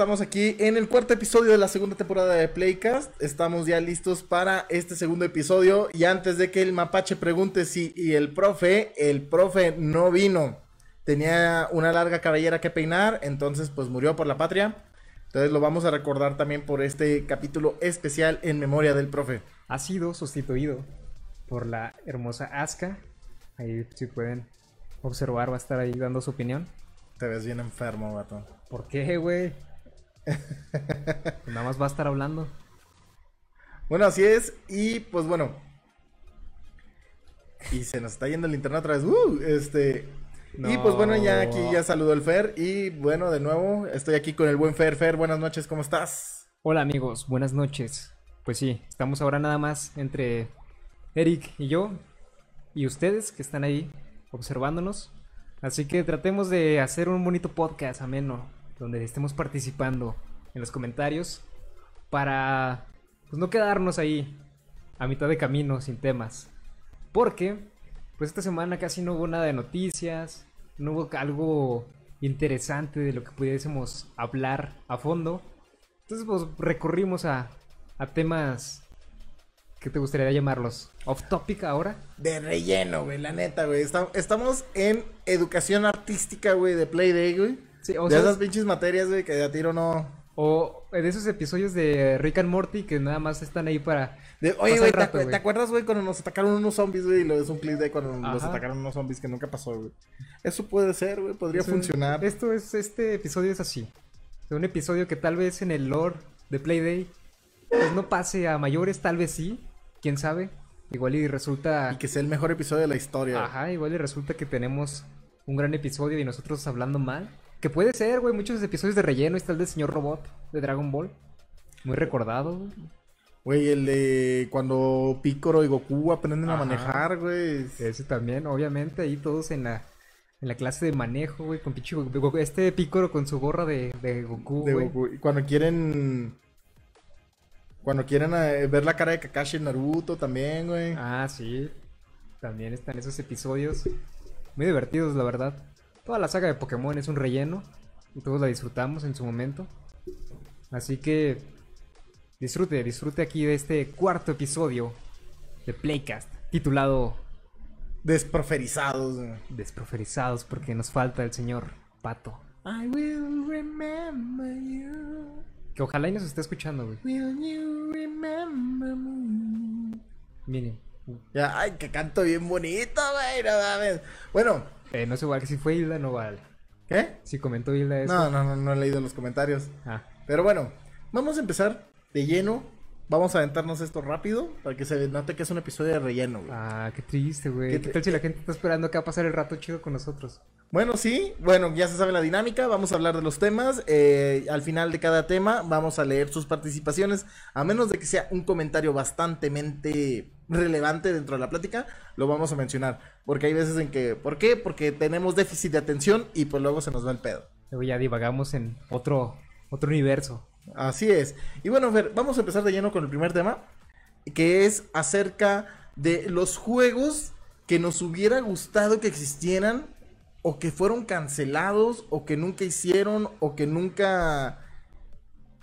estamos aquí en el cuarto episodio de la segunda temporada de Playcast. Estamos ya listos para este segundo episodio. Y antes de que el mapache pregunte si y el profe, el profe no vino. Tenía una larga cabellera que peinar, entonces pues murió por la patria. Entonces lo vamos a recordar también por este capítulo especial en memoria del profe. Ha sido sustituido por la hermosa Aska. Ahí si pueden observar va a estar ahí dando su opinión. Te ves bien enfermo, gato. ¿Por qué, güey? Nada más va a estar hablando. Bueno, así es. Y pues bueno. Y se nos está yendo el internet otra vez. Uh, este. Y pues bueno, ya aquí ya saludó el Fer. Y bueno, de nuevo, estoy aquí con el buen Fer. Fer, buenas noches, ¿cómo estás? Hola amigos, buenas noches. Pues sí, estamos ahora nada más entre Eric y yo. Y ustedes que están ahí observándonos. Así que tratemos de hacer un bonito podcast ameno, donde estemos participando en los comentarios para pues, no quedarnos ahí a mitad de camino sin temas. Porque pues esta semana casi no hubo nada de noticias, no hubo algo interesante de lo que pudiésemos hablar a fondo. Entonces pues recurrimos a, a temas ¿Qué te gustaría llamarlos? ¿Off topic ahora? De relleno, güey, la neta, güey. estamos en educación artística, güey, de Playday, güey. Sí, o de esas pinches materias, güey, que de a tiro no. O de esos episodios de Rick and Morty que nada más están ahí para. Oye, güey, ¿te, acuerdas, güey, cuando nos atacaron unos zombies, güey? Y lo es un clip de cuando nos atacaron unos zombies que nunca pasó, güey. Eso puede ser, güey, podría funcionar. Esto es, este episodio es así. Un episodio que tal vez en el lore de Playday pues no pase a mayores, tal vez sí quién sabe. Igual y resulta. Y que sea el mejor episodio de la historia. Ajá, igual y resulta que tenemos un gran episodio y nosotros hablando mal. Que puede ser, güey, muchos episodios de relleno. Está el del señor robot de Dragon Ball. Muy recordado, güey. Güey, el de cuando Picoro y Goku aprenden a manejar, güey. Ese también, obviamente, ahí todos en la, en la clase de manejo, güey, con pinche Este Picoro con su gorra de, de Goku, de Goku. Y cuando quieren cuando quieren eh, ver la cara de Kakashi en Naruto también, güey. Ah, sí. También están esos episodios. Muy divertidos, la verdad. Toda la saga de Pokémon es un relleno. Y todos la disfrutamos en su momento. Así que disfrute, disfrute aquí de este cuarto episodio de Playcast. Titulado Desproferizados. Desproferizados porque nos falta el señor Pato. I will remember you. Que ojalá y nos esté escuchando, güey. Miren. Ya, ay, que canto bien bonito, güey, no mames. Bueno. Eh, no sé, igual que si fue Hilda, no vale. ¿Qué? Si comentó Hilda eso. No, no, no, no he leído los comentarios. Ah. Pero bueno, vamos a empezar de lleno. Vamos a aventarnos esto rápido para que se note que es un episodio de relleno, güey. Ah, qué triste, güey. ¿Qué, tal si la gente está esperando que va a pasar el rato chido con nosotros? Bueno, sí, bueno, ya se sabe la dinámica, vamos a hablar de los temas, eh, al final de cada tema vamos a leer sus participaciones, a menos de que sea un comentario bastante relevante dentro de la plática, lo vamos a mencionar, porque hay veces en que, ¿por qué? Porque tenemos déficit de atención y pues luego se nos va el pedo. Luego ya divagamos en otro, otro universo. Así es. Y bueno, Fer, vamos a empezar de lleno con el primer tema, que es acerca de los juegos que nos hubiera gustado que existieran o que fueron cancelados o que nunca hicieron o que nunca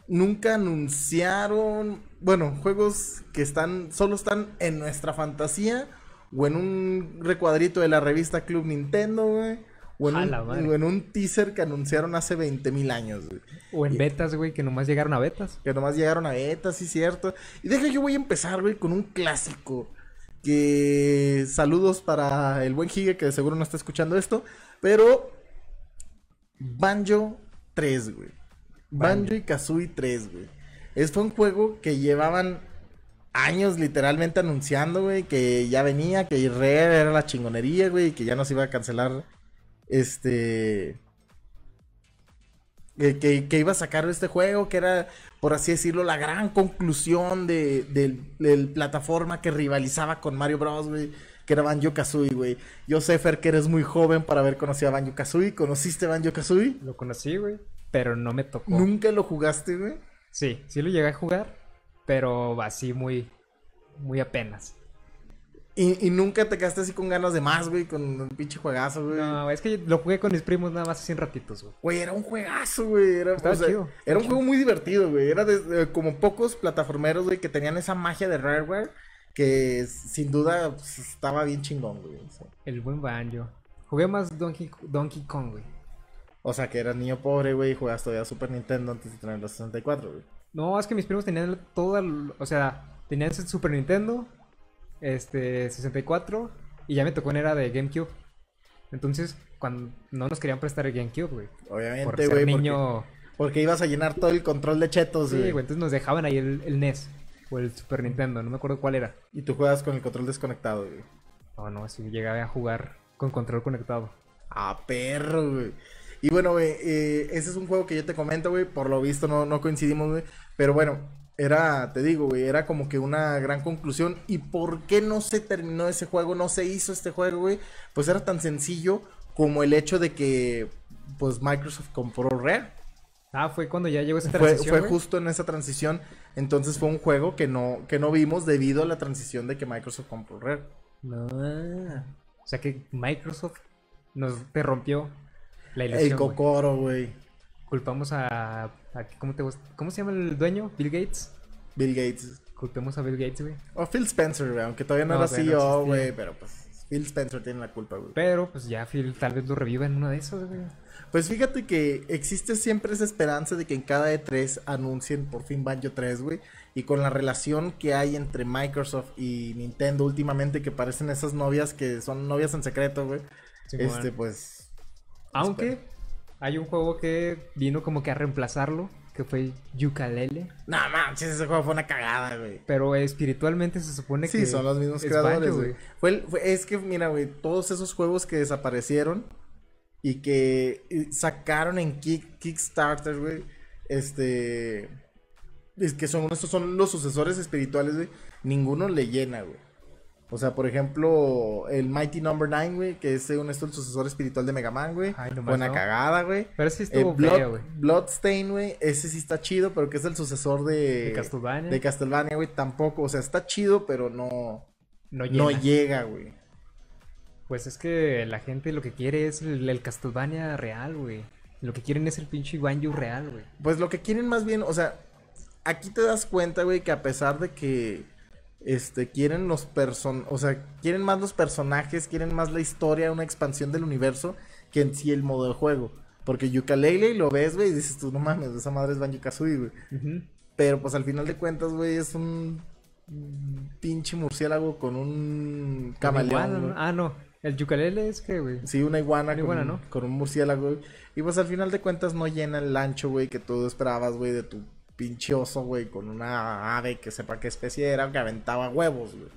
nunca anunciaron, bueno, juegos que están solo están en nuestra fantasía o en un recuadrito de la revista Club Nintendo, güey. O en, un, en un teaser que anunciaron hace 20 mil años, güey. O en betas, güey, que nomás llegaron a betas. Que nomás llegaron a betas, sí, cierto. Y deja, yo voy a empezar, güey, con un clásico. Que saludos para el buen Giga, que seguro no está escuchando esto. Pero Banjo 3, güey. Banjo y Kazooie 3, güey. Es fue un juego que llevaban años literalmente anunciando, güey, que ya venía, que Rare era la chingonería, güey, que ya no se iba a cancelar este que, iba a sacar este juego, que era, por así decirlo, la gran conclusión de, de, plataforma que rivalizaba con Mario Bros, güey que era Banjo Kazooie, güey. Yo sé, Fer, que eres muy joven para haber conocido a Banjo Kazooie. ¿Conociste Banjo Kazooie? Lo conocí, güey, pero no me tocó. ¿Nunca lo jugaste, güey? Sí, sí lo llegué a jugar, pero así muy, muy apenas. Y, y nunca te quedaste así con ganas de más, güey, con un pinche juegazo, güey. No, es que lo jugué con mis primos nada más así en ratitos, güey. Güey, era un juegazo, güey. Era, o sea, chido, era un juego muy divertido, güey. Era de- como pocos plataformeros, güey, que tenían esa magia de Rareware. Que sin duda pues, estaba bien chingón, güey. o sea. El buen Banjo. Jugué más Donkey, Donkey Kong, güey. O sea, que eras niño pobre, güey, y jugabas todavía Super Nintendo antes de tener la 64, güey. No, es que mis primos tenían toda, o sea, tenían Super Nintendo, este, 64, y ya me tocó en era de GameCube. Entonces, cuando no nos querían prestar el GameCube, güey. Por Obviamente, ser güey, porque, niño... porque ibas a llenar todo el control de chetos, Sí, güey. güey, entonces nos dejaban ahí el, el NES, o el Super Nintendo, no me acuerdo cuál era. y tú juegas con el control desconectado, güey. No, no, sí, llegaba a jugar con control conectado. Ah, perro, güey. Y bueno, güey, eh, ese es un juego que yo te comento, güey. Por lo visto no, no coincidimos, güey. Pero bueno, era, te digo, güey, era como que una gran conclusión. ¿Y por qué no se terminó ese juego? No se hizo este juego, güey. Pues era tan sencillo como el hecho de que, pues, Microsoft compró Rare. Ah, fue cuando ya llegó esa transición, fue justo en esa transición. Entonces fue un juego que no, que no vimos debido a la transición de que Microsoft compró Rare. No. O sea que Microsoft nos te rompió la El ilusión. Cocoro, güey. Culpamos a, a- ¿cómo, te, ¿Cómo se llama el dueño? Bill Gates. Bill Gates. Culpemos a Bill Gates, güey. O Phil Spencer, güey, aunque todavía no, No, era güey, no CEO, existía. güey, pero pues Phil Spencer tiene la culpa, güey. Pero pues ya Phil tal vez lo reviva en una de esas, güey. Pues fíjate que existe siempre esa esperanza de que en cada E3 anuncien por fin Banjo 3, güey. Y con la relación que hay entre Microsoft y Nintendo últimamente, que parecen esas novias que son novias en secreto, güey. Este, pues... Aunque hay un juego que vino como que a reemplazarlo, que fue Yooka-Laylee. No manches, ese juego fue una cagada, güey. Pero espiritualmente se supone que Sí, son los mismos es creadores, güey. Fue es que, mira, güey, todos esos juegos que desaparecieron y que sacaron en Kick- Kickstarter, güey, este... Es que son, estos son los sucesores espirituales, güey. Ninguno le llena, güey. O sea, por ejemplo, el Mighty Number 9, güey, que es según esto el sucesor espiritual de Mega Man, güey. Ay, nomás Buena no. cagada, güey. Pero sí Eh, estuvo Blood- feo, güey. Bloodstain, güey, ese sí está chido, pero que es el sucesor de... De Castlevania. De Castlevania, güey, tampoco. O sea, está chido, pero no... No No llega, güey. Pues es que la gente lo que quiere es el, el Castlevania real, güey. Lo que quieren es el pinche Banjo real, güey. Pues lo que quieren más bien, o sea, aquí te das cuenta, güey, que a pesar de que este quieren los person, o sea, quieren más los personajes, quieren más la historia, una expansión del universo que en sí el modo de juego. Porque Yooka-Laylee lo ves, güey, y dices tú, no mames, esa madre es Banjo-Kazooie, güey. Pero pues al final de cuentas, güey, es un pinche murciélago con un Iguana, camaleón. ¿no? güey. Ah, no. El Yucalele es que, güey. Sí, una iguana, Una con, iguana, ¿no? con un murciélago, güey. Y pues al final de cuentas no llena el ancho, güey, que tú esperabas, güey, de tu pinche oso, güey, con una ave que sepa qué especie era, que aventaba huevos, güey.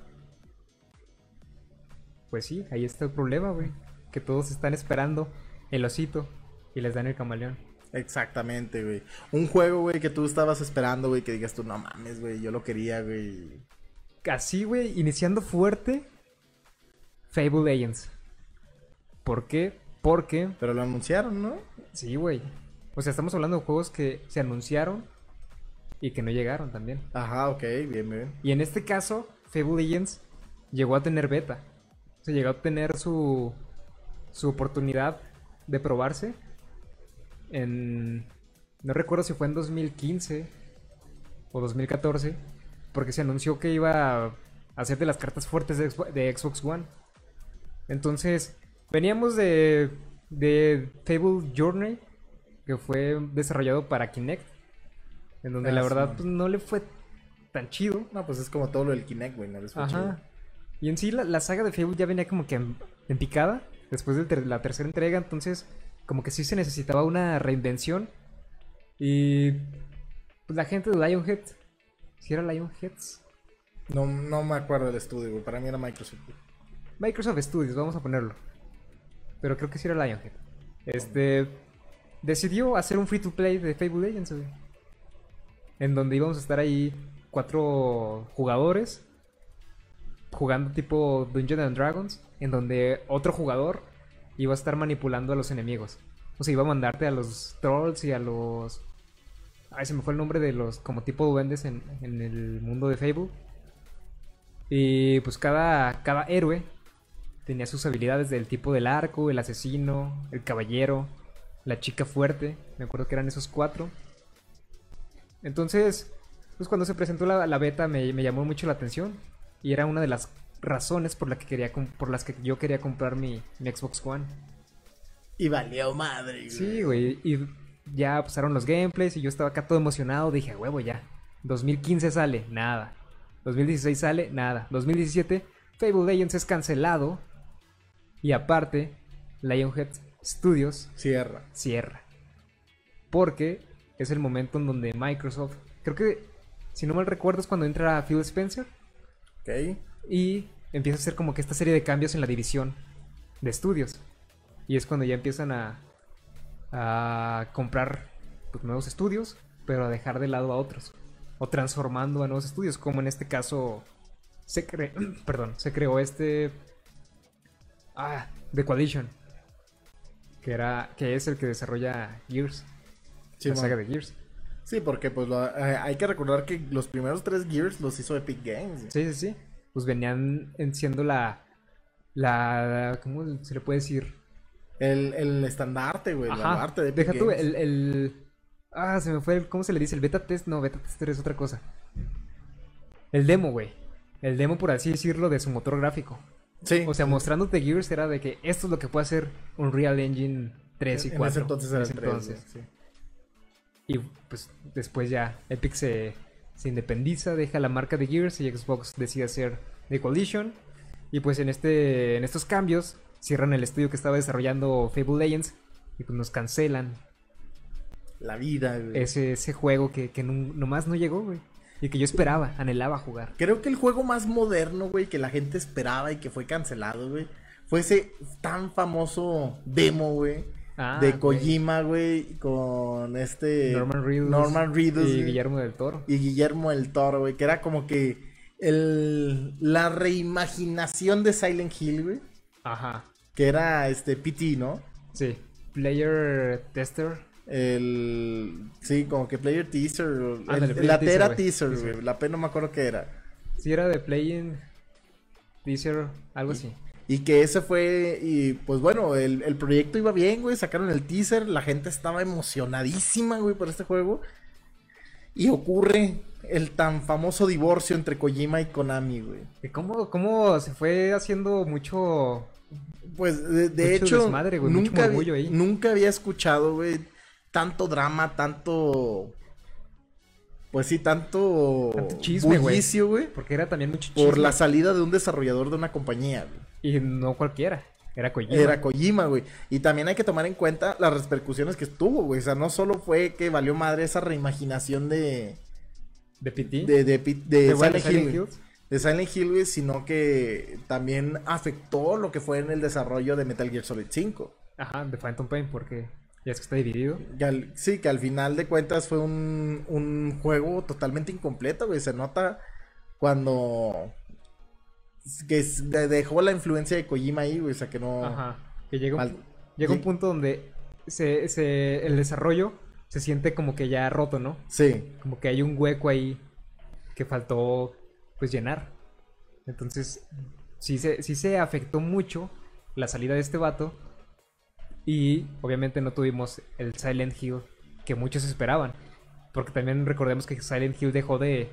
Pues sí, ahí está el problema, güey. Que todos están esperando el osito y les dan el camaleón. Exactamente, güey. Un juego, güey, que tú estabas esperando, güey, que digas tú, no mames, güey, yo lo quería, güey. Así, güey, iniciando fuerte, Fable Legends. ¿Por qué? Porque, Pero lo anunciaron, ¿no? sí, güey. O sea, estamos hablando de juegos que se anunciaron y que no llegaron también. Ajá, ok, bien, bien. Y en este caso, Fable Legends llegó a tener beta. O sea, llegó a tener su, su oportunidad de probarse en... No recuerdo si fue en 2015 o 2014, porque se anunció que iba a hacer de las cartas fuertes de, Xbox- de Xbox One. Entonces, veníamos de, de Fable Journey, que fue desarrollado para Kinect, en donde Ah, la sí. verdad pues, no le fue tan chido. No, pues es como todo lo del Kinect, güey, no les fue chido. Y en sí la, la saga de Fable ya venía como que en, en picada después de ter- la tercera entrega, entonces como que sí se necesitaba una reinvención. Y pues la gente de Lionhead, si era Lionheads, No, no me acuerdo del estudio, güey, para mí era Microsoft. güey. Microsoft Studios, vamos a ponerlo. Pero creo que sí era Lionhead. Este decidió hacer un free to play de Fable Legends, güey. En donde íbamos a estar ahí cuatro jugadores jugando tipo Dungeons and Dragons, en donde otro jugador iba a estar manipulando a los enemigos. O sea, iba a mandarte a los trolls y a los Ay, se me fue el nombre de los como tipo duendes en, en el mundo de Fable. Y pues cada, cada héroe tenía sus habilidades del tipo del arco, el asesino, el caballero, la chica fuerte. Me acuerdo que eran esos cuatro. Entonces, pues cuando se presentó la, la beta me, me llamó mucho la atención. Y era una de las razones por, la que quería, por las que yo quería comprar mi, mi Xbox One. Y valió madre, güey. Sí, güey. Y ya pasaron los gameplays y yo estaba acá todo emocionado. Dije, "A huevo, ya. 2015 sale, nada. 2016 sale, nada. 2017, Fable Legends es cancelado. Y aparte, Lionhead Studios Cierra. cierra. Porque es el momento en donde Microsoft, creo que, si no mal recuerdo, es cuando entra Phil Spencer Ok. y empieza a hacer como que esta serie de cambios en la división de estudios. Y es cuando ya empiezan a, a comprar pues, nuevos estudios, pero a dejar de lado a otros. O transformando a nuevos estudios, como en este caso se, cre- perdón, se creó este... Ah, The Coalition. Que, era, que es el que desarrolla Gears. Sí, la saga de Gears. Sí, porque pues lo- eh, hay que recordar que los primeros tres Gears los hizo Epic Games. Sí, sí, sí. Pues venían en siendo la... La... ¿Cómo se le puede decir? El, el estandarte, güey. Ajá. baluarte de Epic Deja tú, Games. el, el- Ah, se me fue el... ¿Cómo se le dice? El beta test. No, beta tester es otra cosa. El demo, güey. El demo, por así decirlo, de su motor gráfico. Sí. O sea, mostrándote Gears era de que esto es lo que puede hacer Unreal Engine 3 y En 4. ese entonces era En el ese 3, entonces. güey, sí. Y pues después ya Epic se, se independiza, deja la marca de Gears y Xbox decide hacer The Coalition. Y pues en, este, en estos cambios cierran el estudio que estaba desarrollando Fable Legends y pues nos cancelan La vida, güey. ese, ese juego que, que nomás no llegó, güey. Y que yo esperaba, anhelaba jugar. Creo que el juego más moderno, güey, que la gente esperaba y que fue cancelado, güey, fue ese tan famoso demo, güey, Ah, de. Kojima, güey, con este Norman Reedus, Norman Reedus, y Guillermo del Toro. y Guillermo del Toro, güey, que era como que el la reimaginación de Silent Hill, güey, Ajá, que era este PT, ¿no? sí. Player Tester. El sí, como que player teaser, el- player la Tera Teaser. güey, la P no me acuerdo qué era. Sí, era de Playing Teaser, algo así. Y que ese fue, y pues bueno, el, el proyecto iba bien, güey, sacaron el teaser, la gente estaba emocionadísima, güey, por este juego. Y ocurre el tan famoso divorcio entre Kojima y Konami, güey. ¿Y cómo, cómo se fue haciendo mucho... Pues de, de Mucho hecho, desmadre, güey, mucho nunca, ahí. nunca había escuchado, güey, tanto drama, tanto... Pues sí, tanto, Tanto chisme, bullicio, güey, Porque era también mucho chisme. por la salida de un desarrollador de una compañía, güey. Y no cualquiera. Era Kojima. Era Kojima, güey. Y también hay que tomar en cuenta las repercusiones que tuvo, güey. O sea, no solo fue que valió madre esa reimaginación de. ¿De PT? de, de, de ¿De bueno, Silent, Silent Hill. De Silent Hill, güey, sino que también afectó lo que fue en el desarrollo de Metal Gear Solid 5. Ajá, de Phantom Pain, porque ya es que está dividido. Que al- sí, que al final de cuentas fue un, un juego totalmente incompleto, güey. Se nota cuando. Que dejó la influencia de Kojima ahí, güey. O sea, que no. Ajá. Que llega un, Mal- llega un punto donde se, se- el desarrollo se siente como que ya roto, ¿no? Sí. Como que hay un hueco ahí que faltó pues llenar. Entonces, sí se, sí se afectó mucho la salida de este vato. Y obviamente no tuvimos el Silent Hill que muchos esperaban. Porque también recordemos que Silent Hill dejó de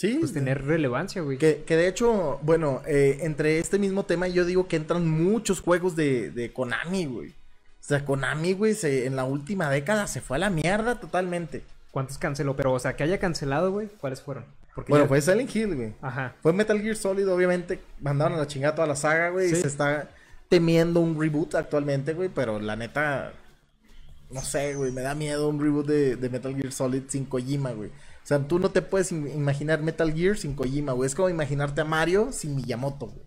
Sí. pues, tener relevancia, güey. Que, que de hecho, bueno, eh, entre este mismo tema yo digo que entran muchos juegos de, de Konami, güey. O sea, Konami, güey, se- en la última década se fue a la mierda totalmente. ¿Cuántos canceló? Pero, o sea, que haya cancelado, güey, ¿cuáles fueron? Porque Bueno, ya- fue Silent Hill, güey. Ajá. Fue Metal Gear Solid, obviamente, mandaron a la chingada toda la saga, güey. Y se está temiendo un reboot actualmente, güey. Pero la neta, no sé, güey, me da miedo un reboot de, de Metal Gear Solid sin Kojima, güey. O sea, tú no te puedes im- imaginar Metal Gear sin Kojima, güey. Es como imaginarte a Mario sin Miyamoto, güey.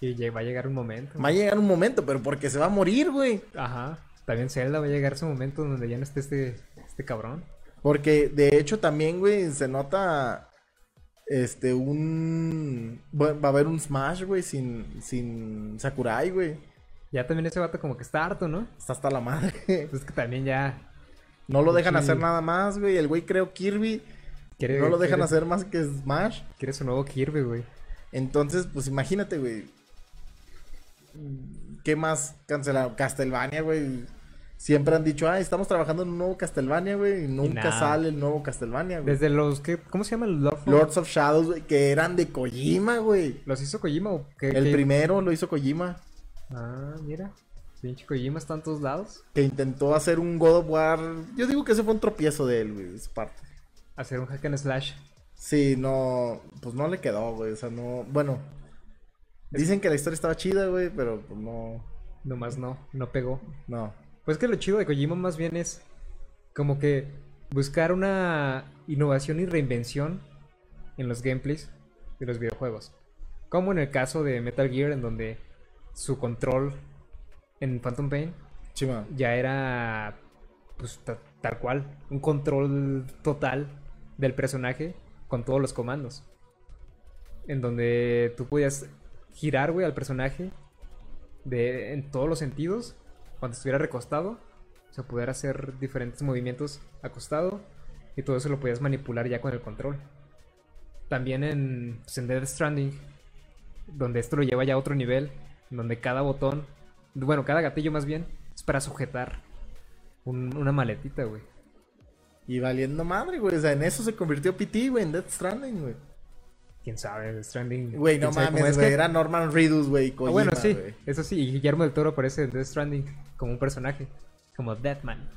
Y va a llegar un momento. Va a llegar un momento, pero porque se va a morir, güey. Ajá. También Zelda va a llegar ese momento donde ya no esté este, este cabrón. Porque de hecho también, güey, se nota este un bueno, va a haber un Smash, güey, sin sin Sakurai, güey. Ya también ese vato como que está harto, ¿no? Está hasta la madre. Pues que también ya No lo dejan Sí. hacer nada más, güey. El güey creo Kirby quiere... no lo dejan quiere- hacer más que Smash. Quiere su nuevo Kirby, güey. Entonces, pues imagínate, güey. ¿Qué más cancelaron? Castlevania, güey. Siempre han dicho, ah, estamos trabajando en un nuevo Castlevania, güey. Y nunca sale el nuevo Castlevania, güey. Desde los que. ¿Cómo se llama el Lord of- Lords of Shadows, güey, que eran de Kojima, güey. ¿Los hizo Kojima o qué? El qué? primero lo hizo Kojima. Ah, mira. Pinche Kojima está en todos lados. Que intentó hacer un God of War. Yo digo que ese fue un tropiezo de él, güey, de su parte. Hacer un hack and slash. Sí, no. Pues no le quedó, güey. O sea, no. Bueno. Dicen que la historia estaba chida, güey, pero pues no. Nomás no, no pegó. No. Pues que lo chido de Kojima más bien es como que buscar una innovación y reinvención en los gameplays de los videojuegos. Como en el caso de Metal Gear, en donde su control en Phantom Pain Chima. ya era pues ta- tal cual, un control total del personaje con todos los comandos. En donde tú podías girar, güey, al personaje de, en todos los sentidos cuando estuviera recostado. O sea, poder hacer diferentes movimientos acostado y todo eso lo podías manipular ya con el control. También en, pues, en Death Stranding, donde esto lo lleva ya a otro nivel, donde cada botón, bueno, cada gatillo más bien, es para sujetar un- una maletita, güey. Y valiendo madre, güey. O sea, en eso se convirtió PT, güey, en Death Stranding, güey. Quién sabe, Death Stranding. Güey, no mames, es güey. que- Era Norman Reedus, güey. Ah, bueno, sí, eso sí, y Guillermo del Toro aparece en Death Stranding como un personaje, como Deathman.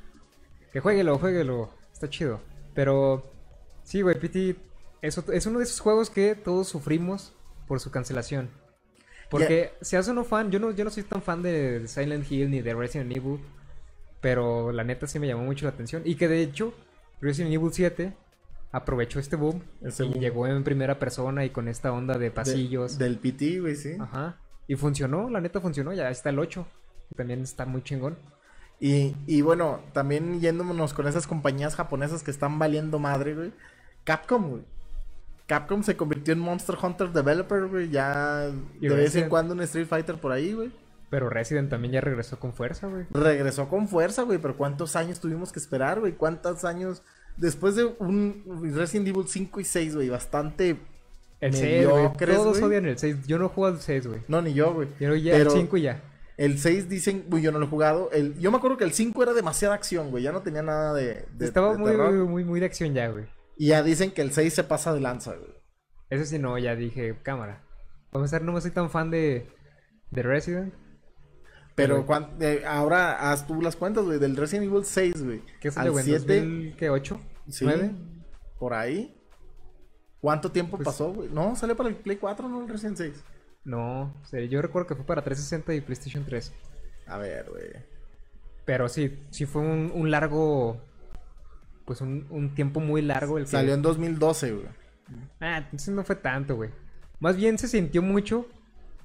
Que jueguelo, jueguelo, está chido. Pero, sí, güey, PT eso, es uno de esos juegos que todos sufrimos por su cancelación. Porque, seas uno fan, yo no, yo no soy tan fan de Silent Hill ni de Resident Evil, pero la neta sí me llamó mucho la atención. Y que de hecho, Resident Evil 7 aprovechó este boom Ese y boom. llegó en primera persona y con esta onda de De- pasillos. del PT, güey, sí. Ajá. Y funcionó, la neta funcionó, ya está el 8. que También está muy chingón. Y, y bueno, también yéndonos con esas compañías japonesas que están valiendo madre, güey. Capcom, güey. Capcom se convirtió en Monster Hunter Developer, güey. Ya Y de vez en cuando un Street Fighter por ahí, güey. Pero Resident también ya regresó con fuerza, güey. Regresó con fuerza, güey. Pero ¿cuántos años tuvimos que esperar, güey? ¿Cuántos años? Después de un Resident Evil 5 y 6, güey. Bastante. El 6, güey. Todos güey. odian el 6. Yo no juego al 6, güey. No, ni yo, güey. Yo ya Pero el 5 y ya. el 6 dicen, güey, yo no lo he jugado. El, yo me acuerdo que el 5 era demasiada acción, güey. Ya no tenía nada de. de- Estaba de muy, terror. muy, muy de acción ya, güey. Y ya dicen que el 6 se pasa de lanza, güey. Eso sí, no, ya dije, cámara. Vamos a ver, no me soy tan fan de, de Resident. Pero Pero- eh, ahora haz tú las cuentas, güey, del Resident Evil 6, güey. ¿Qué güey? ¿En 7, 2000, ¿Qué? ¿8? sí, ¿9? por ahí. ¿Cuánto tiempo Pues- pasó, güey? No, salió para el Play 4, no el Resident 6. No, o sea, yo recuerdo que fue para 360 y PlayStation 3. A ver, güey. Pero sí, sí fue un, un largo. Pues un, un tiempo muy largo el que. Salió en 2012, güey. Ah, entonces no fue tanto, güey. Más bien se sintió mucho.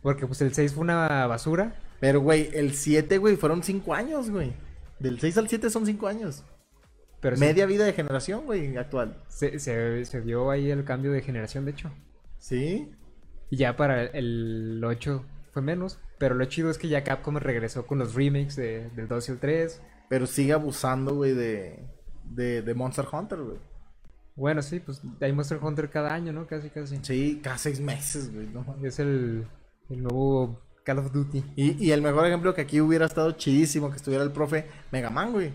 Porque pues el 6 fue una basura. Pero, güey, el 7, güey, fueron 5 años, güey. Del 6 al 7 son 5 años. Pero sí, Media vida de generación, güey, actual. se, se, se dio ahí el cambio de generación, de hecho. ¿Sí? Y ya para el 8 fue menos. Pero lo chido es que ya Capcom regresó con los remakes de, del 2 y el 3. Pero sigue abusando, güey, de, de, de Monster Hunter, güey. Bueno, sí, pues hay Monster Hunter cada año, ¿no? Casi, casi. Sí, cada 6 meses, güey. No. Es el, el nuevo Call of Duty. Y, y el mejor ejemplo que aquí hubiera estado chidísimo que estuviera el profe Mega Man, güey.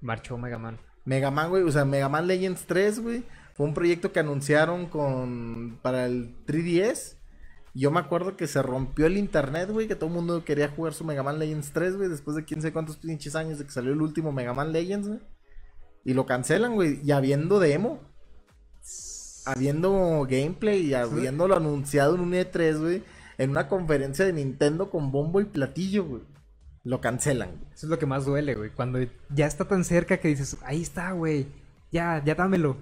Marchó Mega Man. Mega Man, güey, o sea, Mega Man Legends 3, güey, fue un proyecto que anunciaron con para el 3DS. Yo me acuerdo que se rompió el internet, güey, que todo el mundo quería jugar su Mega Man Legends 3, güey, después de quién sé cuántos pinches años de que salió el último Mega Man Legends, güey. Y lo cancelan, güey, y habiendo demo, habiendo gameplay y habiéndolo anunciado en un E3, güey, en una conferencia de Nintendo con bombo y platillo, güey. Lo cancelan, güey. Eso es lo que más duele, güey. Cuando ya está tan cerca que dices, ahí está, güey. Ya, ya dámelo.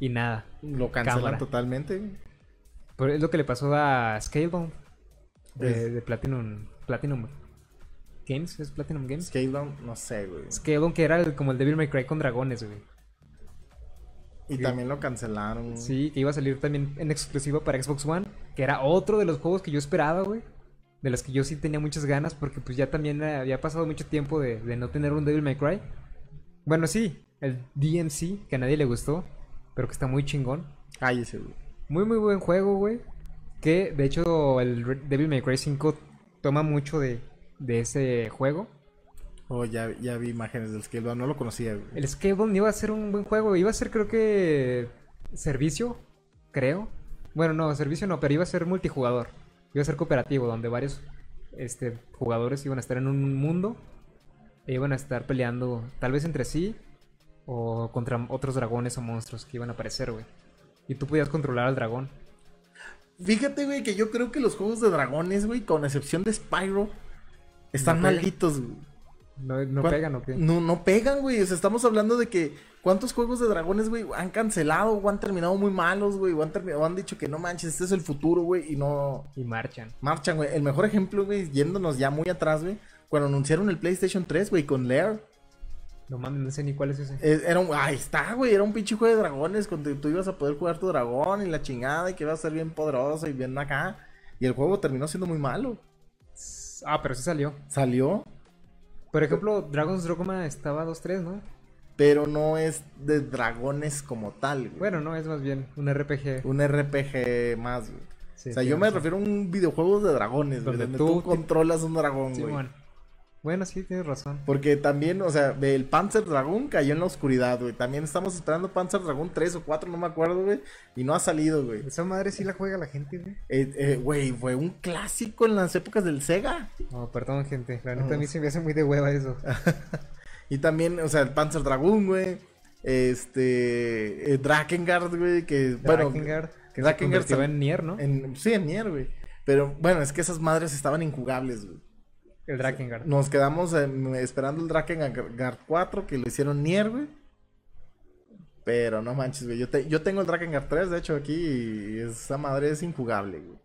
Y nada. Lo cancelan Cámara. totalmente, güey. Pero es lo que le pasó a Scalebound. De, de Platinum, Platinum Games. ¿Es Platinum Games? Scalebound, no sé, güey. Scalebound que era el- como el Devil May Cry con dragones, güey. Y también lo cancelaron. Sí, que iba a salir también en exclusiva para Xbox One. Que era otro de los juegos que yo esperaba, güey. De los que yo sí tenía muchas ganas. Porque pues ya también había pasado mucho tiempo de, de no tener un Devil May Cry. Bueno, sí, el DMC, que a nadie le gustó. Pero que está muy chingón. Cállese, güey. Muy, muy buen juego, güey. Que de hecho el Devil May Cry 5 toma mucho de, de ese juego. Oh, ya, ya vi imágenes del Scalebound, no lo conocía, güey. El Scalebound iba a ser un buen juego. Iba a ser, creo que. Servicio, creo. Bueno, no, servicio no, pero iba a ser multijugador. Iba a ser cooperativo, donde varios este, jugadores iban a estar en un mundo e iban a estar peleando, tal vez entre sí o contra otros dragones o monstruos que iban a aparecer, güey. Y tú podías controlar al dragón. Fíjate, güey, que yo creo que los juegos de dragones, güey, con excepción de Spyro, están No malditos, güey. ¿No, no ¿Cuán- pegan o qué? No, no pegan, güey. O sea, estamos hablando de que cuántos juegos de dragones, güey, han cancelado o han terminado muy malos, güey. O han, o han dicho que no manches, este es el futuro, güey, y no Y marchan. marchan, güey. El mejor ejemplo, güey, yéndonos ya muy atrás, güey, cuando anunciaron el PlayStation 3, güey, con Lair. No mames, no sé ni cuál es ese. Eh, Era un, ahí está, güey, era un pinche juego de dragones donde tú ibas a poder jugar tu dragón y la chingada y que iba a ser bien poderoso y bien acá. Y el juego terminó siendo muy malo. Ah, pero sí salió. Salió, Por ejemplo, Dragon's Dogma estaba 2-3, ¿no? pero no es de dragones como tal, güey. Bueno, no, es más bien un RPG. Un RPG más, güey. Sí, o sea, yo me refiero a un videojuego de dragones, güey, Donde donde tú tú, controlas un dragón, Sí, güey. bueno. Bueno, sí, tienes razón. Porque también, o sea, el Panzer Dragoon cayó en la oscuridad, güey. También estamos esperando Panzer Dragoon 3 o 4, no me acuerdo, güey. Y no ha salido, güey. Esa madre sí la juega la gente, güey. Eh, eh, Güey, fue un clásico en las épocas del Sega. No, perdón, gente. La neta No. a mí se me hace muy de hueva eso. Y también, o sea, el Panzer Dragoon, güey. Este. eh, Drakengard, güey. Que, bueno. Drakengard, que se Drakengard sal- en Nier, ¿no? en- sí, en Nier, güey. Pero bueno, es que esas madres estaban injugables, güey. El Drakengard. Nos quedamos eh, esperando el Drakengard 4 que lo hicieron Nier, güey. Pero no manches, güey. Yo, te- yo tengo el Drakengard 3, de hecho, aquí. Y esa madre es injugable, güey.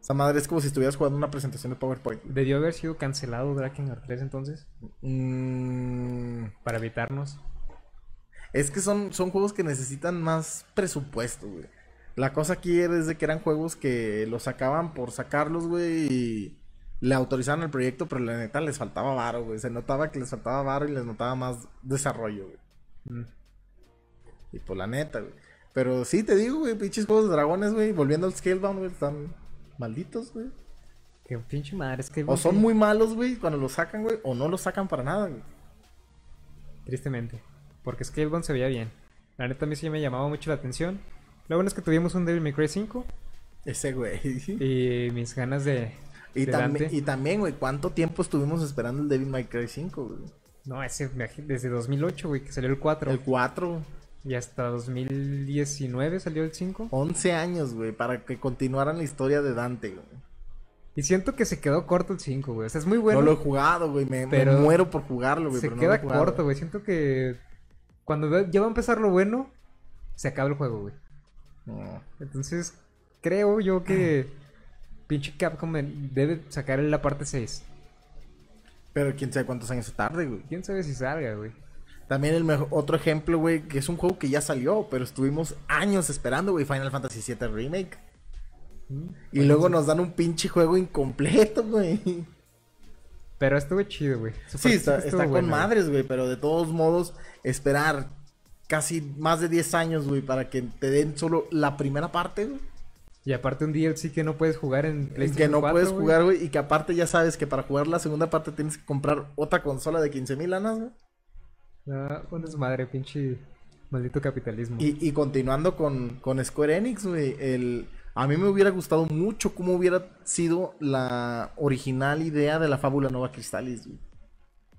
Esa madre es como si estuvieras jugando una presentación de PowerPoint. Debió haber sido cancelado Drakengard 3 entonces. Mm, Para evitarnos. es que son, son juegos que necesitan más presupuesto, güey. La cosa aquí es de que eran juegos que los sacaban por sacarlos, güey, y le autorizaron el proyecto, pero la neta les faltaba varo, güey. Se notaba que les faltaba varo y les notaba más desarrollo, güey. Mm. Y por la neta, güey. Pero sí, te digo, güey, pinches juegos de dragones, güey, volviendo al Scalebound, güey, están malditos, güey. Qué pinche madre. Es que. O son muy malos, güey, cuando los sacan, güey, o no los sacan para nada, güey. Tristemente. Porque Scalebound se veía bien. La neta a mí sí me llamaba mucho la atención. Lo bueno es que tuvimos un Devil May Cry 5. Ese, güey. Y mis ganas de. Y, Dante. y también, güey, ¿cuánto tiempo estuvimos esperando el Devil May Cry 5, güey? No, ese desde 2008, güey, que salió el 4. El 4, Y hasta 2019 salió el 5. 11 años, güey, para que continuaran la historia de Dante, güey. Y siento que se quedó corto el 5, güey. O sea, es muy bueno. no lo he jugado, güey, me, me pero muero por jugarlo, güey, se pero no queda jugado. corto, güey. Siento que cuando ya va a empezar lo bueno, se acaba el juego, güey. No. Entonces, creo yo que pinche Capcom debe sacar la parte 6. Pero quién sabe cuántos años se tarde, güey. ¿Quién sabe si salga, güey? También el mejo- otro ejemplo, güey, que es un juego que ya salió, pero estuvimos años esperando, güey, Final Fantasy VII Remake. Mm. Y luego nos dan un pinche juego incompleto, güey. Pero estuvo chido, güey. Sí, está, con madres, güey, pero de todos modos, esperar casi más de 10 años, güey, para que te den solo la primera parte, güey. Y aparte un DLC que no puedes jugar en PlayStation Que no 4, puedes jugar, güey, y que aparte ya sabes que para jugar la segunda parte tienes que comprar otra consola de 15 mil lanas, güey. No, bueno, su madre, pinche maldito capitalismo. Y, y continuando con, con Square Enix, güey, el... A mí me hubiera gustado mucho cómo hubiera sido la original idea de la fábula Nova Crystallis, güey.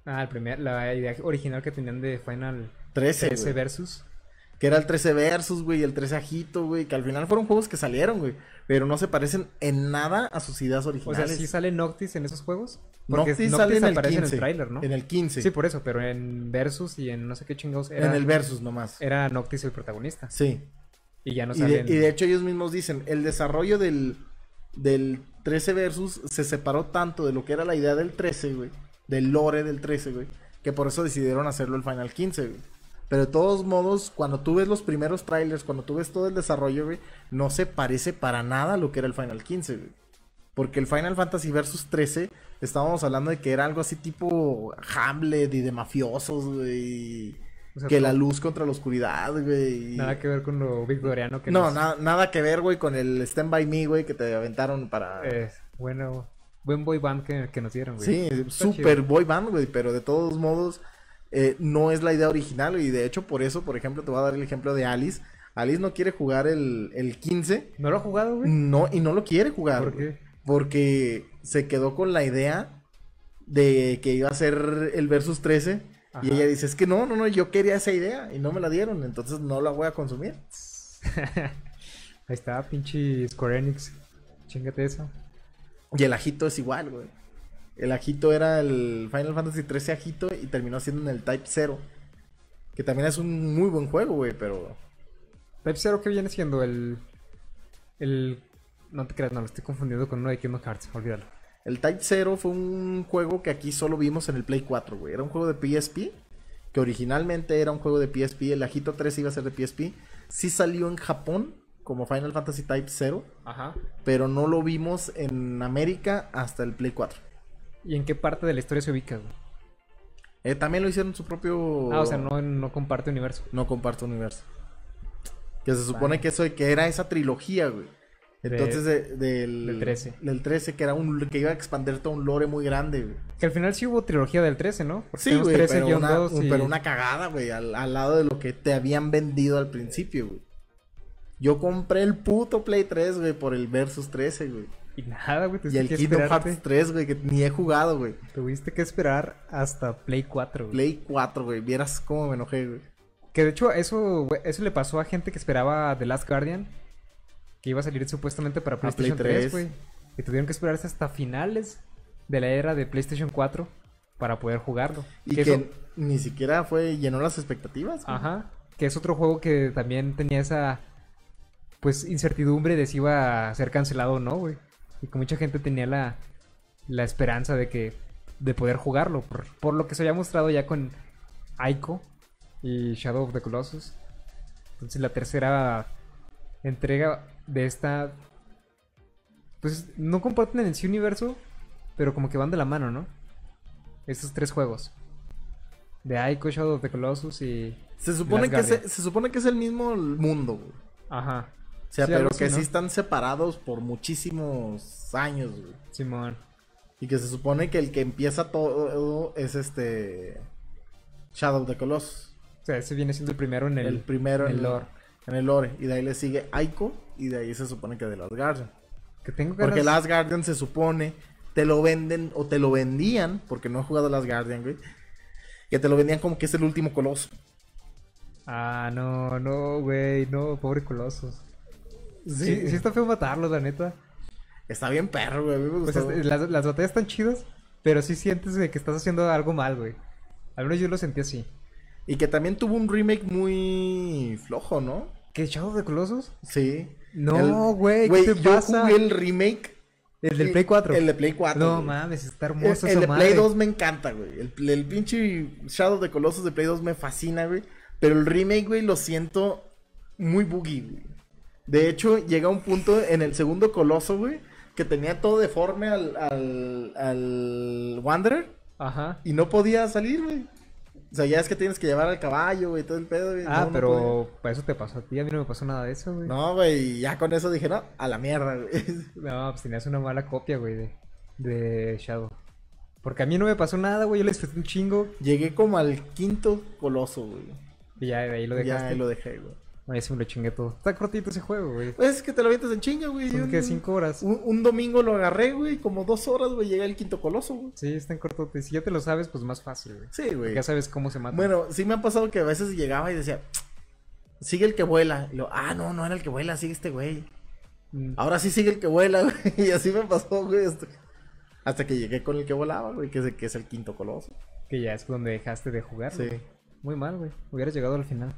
Ah, el primer, la idea original que tenían de Final 13, 13 güey. versus. Que era el 13 Versus, güey, el 13 Ajito, güey. Que al final fueron juegos que salieron, güey. Pero no se parecen en nada a sus ideas O originales. sea, ¿sí sale Noctis en esos juegos? Porque Noctis Noctis, sale en el aparece 15. en el tráiler, ¿no? En el 15. Sí, por eso, pero en Versus y en no sé qué chingados era, En el Versus nomás. era Noctis el protagonista. Sí. Y ya no y, de, sale y de hecho ellos mismos dicen, el desarrollo del, del 13 Versus se separó tanto de lo que era la idea del 13, güey. Del lore del 13, güey. Que por eso decidieron hacerlo el Final 15, güey. Pero de todos modos, cuando tú ves los primeros trailers, cuando tú ves todo el desarrollo, güey, no se parece para nada a lo que era el Final 15, güey. Porque el Final Fantasy Versus 13, estábamos hablando de que era algo así tipo Hamlet y de mafiosos, güey. O sea, que la luz contra la oscuridad, güey. Nada que ver con lo victoriano que No, nos- nada, nada que ver, güey, con el Stand By Me, güey, que te aventaron para... eh, bueno, buen boy band que, que nos dieron, güey. sí, Está super chido. boy band, güey, pero de todos modos eh, no es la idea original, y de hecho por eso, por ejemplo, te voy a dar el ejemplo de Alice. Alice no quiere jugar el, el 15, ¿No lo ha jugado, güey? no, y no lo quiere jugar. ¿Por qué? Porque se quedó con la idea de que iba a ser el versus 13. Y ella dice, es que no, no, no, yo quería esa idea y no me la dieron, entonces no la voy a consumir. Ahí está, pinche Square Enix. Chingate eso. Y el ajito es igual, güey. El ajito era el Final Fantasy 13 ajito y terminó siendo en el Type 0. Que también es un muy buen juego, güey, pero... Type 0 que viene siendo el. El. No te creas, no, lo estoy confundiendo con uno de Kingdom Hearts, olvídalo. El Type 0 fue un juego que aquí solo vimos en el Play 4, güey. Era un juego de PSP, que originalmente era un juego de PSP. El ajito 3 iba a ser de PSP. Sí salió en Japón como Final Fantasy Type 0, Ajá. pero no lo vimos en América hasta el Play 4. ¿Y en qué parte de la historia se ubica, güey? Eh, también lo hicieron su propio... Ah, o sea, no, no comparte universo. No comparto universo. Que se supone Vale. que eso que era esa trilogía, güey. Entonces de- del, del 13. Del 13, que era un que iba a expandir todo un lore muy grande, güey. Que al final sí hubo trilogía del 13, ¿no? Porque Sí, güey, pero, una, 13-2 y- pero una cagada, güey, al, al lado de lo que te habían vendido al principio, güey. Yo compré el puto Play 3, güey, por el Versus 13, güey. Y nada, güey. Y el que Kingdom esperarte. Hearts 3, güey, que ni he jugado, güey. Tuviste que esperar hasta Play 4, güey. Play 4, güey. Vieras cómo me enojé, güey. Que de hecho, eso, güey, eso le pasó a gente que esperaba The Last Guardian. Que iba a salir supuestamente para Play PlayStation 3, 3. güey. Y tuvieron que esperarse hasta finales de la era de PlayStation 4 para poder jugarlo. Y Que que eso- ni siquiera fue, llenó las expectativas. güey. Ajá. Que es otro juego que también tenía esa, pues, incertidumbre de si iba a ser cancelado o no, güey. Y que mucha gente tenía la, la esperanza de que, de poder jugarlo. Por, por lo que se había mostrado ya con Aiko y Shadow of the Colossus. Entonces la tercera entrega de esta, pues, no comparten en sí universo, pero como que van de la mano, ¿no? Estos tres juegos. De Aiko, Shadow of the Colossus y... Se supone, Last que se, se supone que es el mismo mundo, güey. Ajá. O sea, Sí, pero que sí ¿no? están separados por muchísimos años, güey. Simón. Y que se supone que el que empieza todo es este. Shadow of the Colossus. O sea, ese viene siendo el primero en el, El, primero en el lore. En el lore. Y de ahí le sigue Aiko. Y de ahí se supone que de Last Guardian. Que tengo ganas... Porque Last Guardian se supone. Te lo venden o te lo vendían. Porque no he jugado Last Guardian, güey. Que te lo vendían como que es el último coloso. Ah, no, no, güey, no, pobre Colosos. Sí, sí está feo matarlos, la neta. Está bien perro, güey. A mí me Pues este, las, las batallas están chidas, pero sí sientes de que estás haciendo algo mal, güey. Al menos yo lo sentí así. Y que también tuvo un remake muy flojo, ¿no? ¿Qué, Shadow de Colosos? Sí. No, güey, ¿qué te yo pasa? jugué el remake. El del Play 4. El de Play 4. No güey. mames, está hermoso el de madre. Play 2 me encanta, güey. El, el pinche Shadow de Colossus de Play 2 me fascina, güey. Pero el remake, güey, lo siento muy buggy, güey. De hecho, llega un punto en el segundo Coloso, güey, que tenía todo deforme al, al, al Wanderer Ajá. y no podía salir, güey. O sea, ya es que tienes que llevar al caballo, güey, todo el pedo, güey. Ah, No, no pero podía. para eso te pasó a ti, a mí no me pasó nada de eso, güey. No, güey, ya con eso dije, no, a la mierda, güey. No, pues tenías una mala copia, güey, de, de Shadow. Porque a mí no me pasó nada, güey, yo le disfruté un chingo Llegué como al quinto coloso, güey. y ya de ahí lo Ya dejaste. ahí lo dejé, güey. No, ya se me lo chingué todo. Está cortito ese juego, güey. Pues es que te lo avientas en chinga, güey. Son que cinco horas. Un, un domingo lo agarré, güey, como dos horas, güey, llegué al quinto coloso, güey. Sí, está en cortote. Si ya te lo sabes, pues más fácil, güey. Sí, güey. Ya sabes cómo se mata. Bueno, sí me ha pasado que a veces llegaba y decía, sigue el que vuela. Y lo, ah, no, no era el que vuela, sigue este güey. Mm, Ahora sí sigue el que vuela, güey. Y así me pasó, güey. Hasta, hasta que llegué con el que volaba, güey, que es el, que es el quinto coloso. Que ya es donde dejaste de jugar. Sí. güey. Muy mal, güey. Hubieras llegado al final.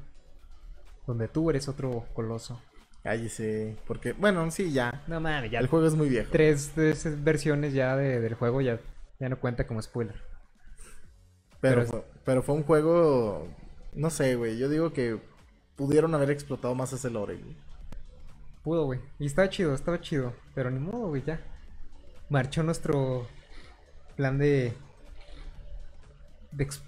Donde tú eres otro coloso. Cállese. Porque, bueno, sí, ya. No mames, ya El juego es muy viejo. tres, tres versiones ya de- del juego ya, ya no cuenta como spoiler. Pero, pero fue, pero fue un juego. No sé, güey. Yo digo que pudieron haber explotado más ese lore, güey. Pudo, güey. Y estaba chido, estaba chido. Pero ni modo, güey, ya. Marchó nuestro plan de,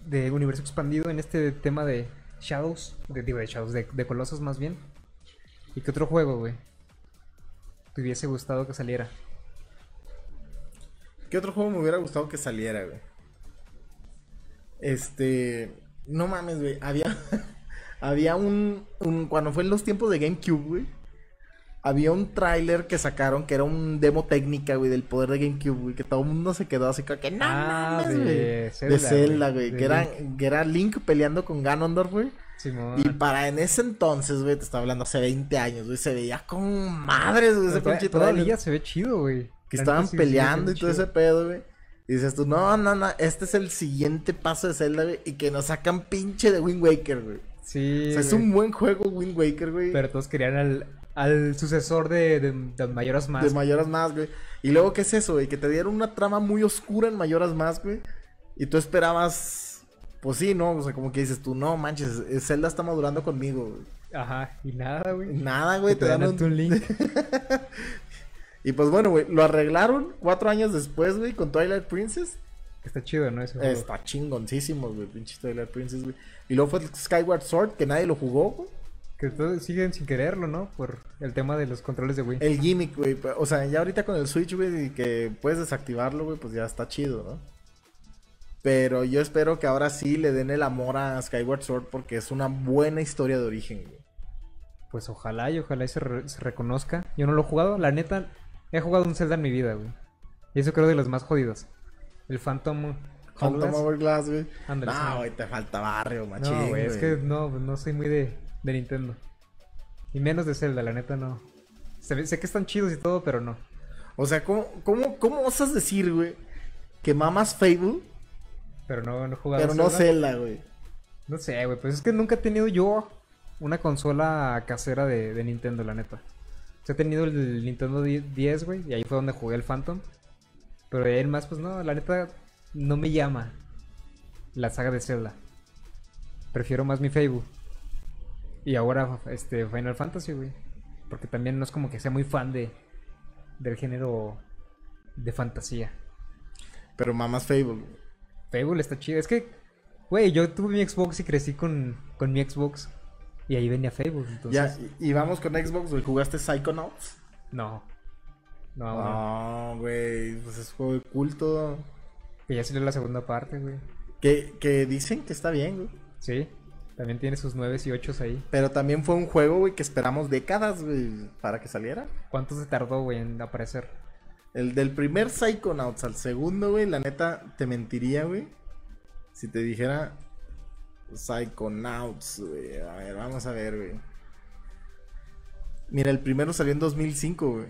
de universo expandido en este tema de Shadows, de, digo de Shadows, de, de más bien. ¿Y qué otro juego, güey? Te hubiese gustado que saliera. ¿Qué otro juego me hubiera gustado que saliera, güey? Este. No mames, güey. Había. había un, un. Cuando fue en los tiempos de GameCube, güey. Había un tráiler que sacaron que era un demo técnica, güey, del poder de GameCube, güey. Que todo el mundo se quedó así como que no Ah, mames, de güey. Zelda, De Zelda, güey, Que era, Link. que era Link peleando con Ganondorf, güey. Simón. Y para en ese entonces, güey, te estaba hablando hace 20 años, güey. Se veía con madres, güey, ese pinche Todavía se ve chido, güey. que La estaban peleando y todo chido. ese pedo, güey. Y dices tú, no, no, no, este es el siguiente paso de Zelda, güey. Y que nos sacan pinche de Wind Waker, güey. Sí. o sea, es un buen juego Wind Waker, güey. Pero todos querían al, al sucesor de, de, de Mayoras Más. De Mayoras Más, güey. Y luego, ¿qué es eso, güey? Que te dieron una trama muy oscura en Mayoras Más, güey. Y tú esperabas, pues sí, ¿no? O sea, como que dices tú, no, manches, eh, Zelda está madurando conmigo, güey. Ajá, y nada, güey. Nada, güey, te, dan un... link. Y pues bueno, güey, lo arreglaron cuatro años después, güey, con Twilight Princess. Está chido, ¿no? Está chingoncísimo, güey, pinche Twilight Princess, güey. Y luego fue Skyward Sword, que nadie lo jugó, güey. Que todos siguen sin quererlo, ¿no? Por el tema de los controles de Wii. El gimmick, güey. O sea, ya ahorita con el Switch, güey, y que puedes desactivarlo, güey, pues ya está chido, ¿no? Pero yo espero que ahora sí le den el amor a Skyward Sword porque es una buena historia de origen, güey. Pues ojalá y ojalá y se, re- se reconozca. Yo no lo he jugado, la neta, he jugado un Zelda en mi vida, güey. Y eso creo de los más jodidos. El Phantom Phantom Hourglass. Güey. No, güey, te falta barrio, machín, No, güey, es que no, no soy muy de, de Nintendo. Y menos de Zelda, la neta no. Sé que están chidos y todo, pero no. O sea, ¿cómo, cómo, ¿cómo osas decir, güey, que mamas Fable, Pero no, no he jugado pero no Zelda. Güey? No sé, güey, pues es que nunca he tenido yo una consola casera de, de Nintendo, la neta. O sea, he tenido el Nintendo 10, güey, y ahí fue donde jugué el Phantom. Pero de ahí en más, pues no, la neta no me llama la saga de Zelda. Prefiero más mi Facebook. Y ahora, este, Final Fantasy, güey. Porque también no es como que sea muy fan de del género de fantasía. Pero mamas Fable. Fable está chido. Es que, güey, yo tuve mi Xbox y crecí con, con mi Xbox. Y ahí venía Fable. Entonces, Ya, y, y vamos con Xbox, güey. ¿Jugaste Psychonauts? no. No, aún no. No, güey, pues es juego de culto. Que ya salió la segunda parte, güey. Que, que dicen que está bien, güey. Sí. También tiene sus 9 y 8 ahí. Pero también fue un juego, güey, que esperamos décadas, güey, para que saliera. ¿Cuánto se tardó, güey, en aparecer? El del primer Psychonauts al segundo, güey, la neta, te mentiría, güey. Si te dijera Psychonauts, güey. A ver, vamos a ver, güey. Mira, el primero salió en 2005, güey.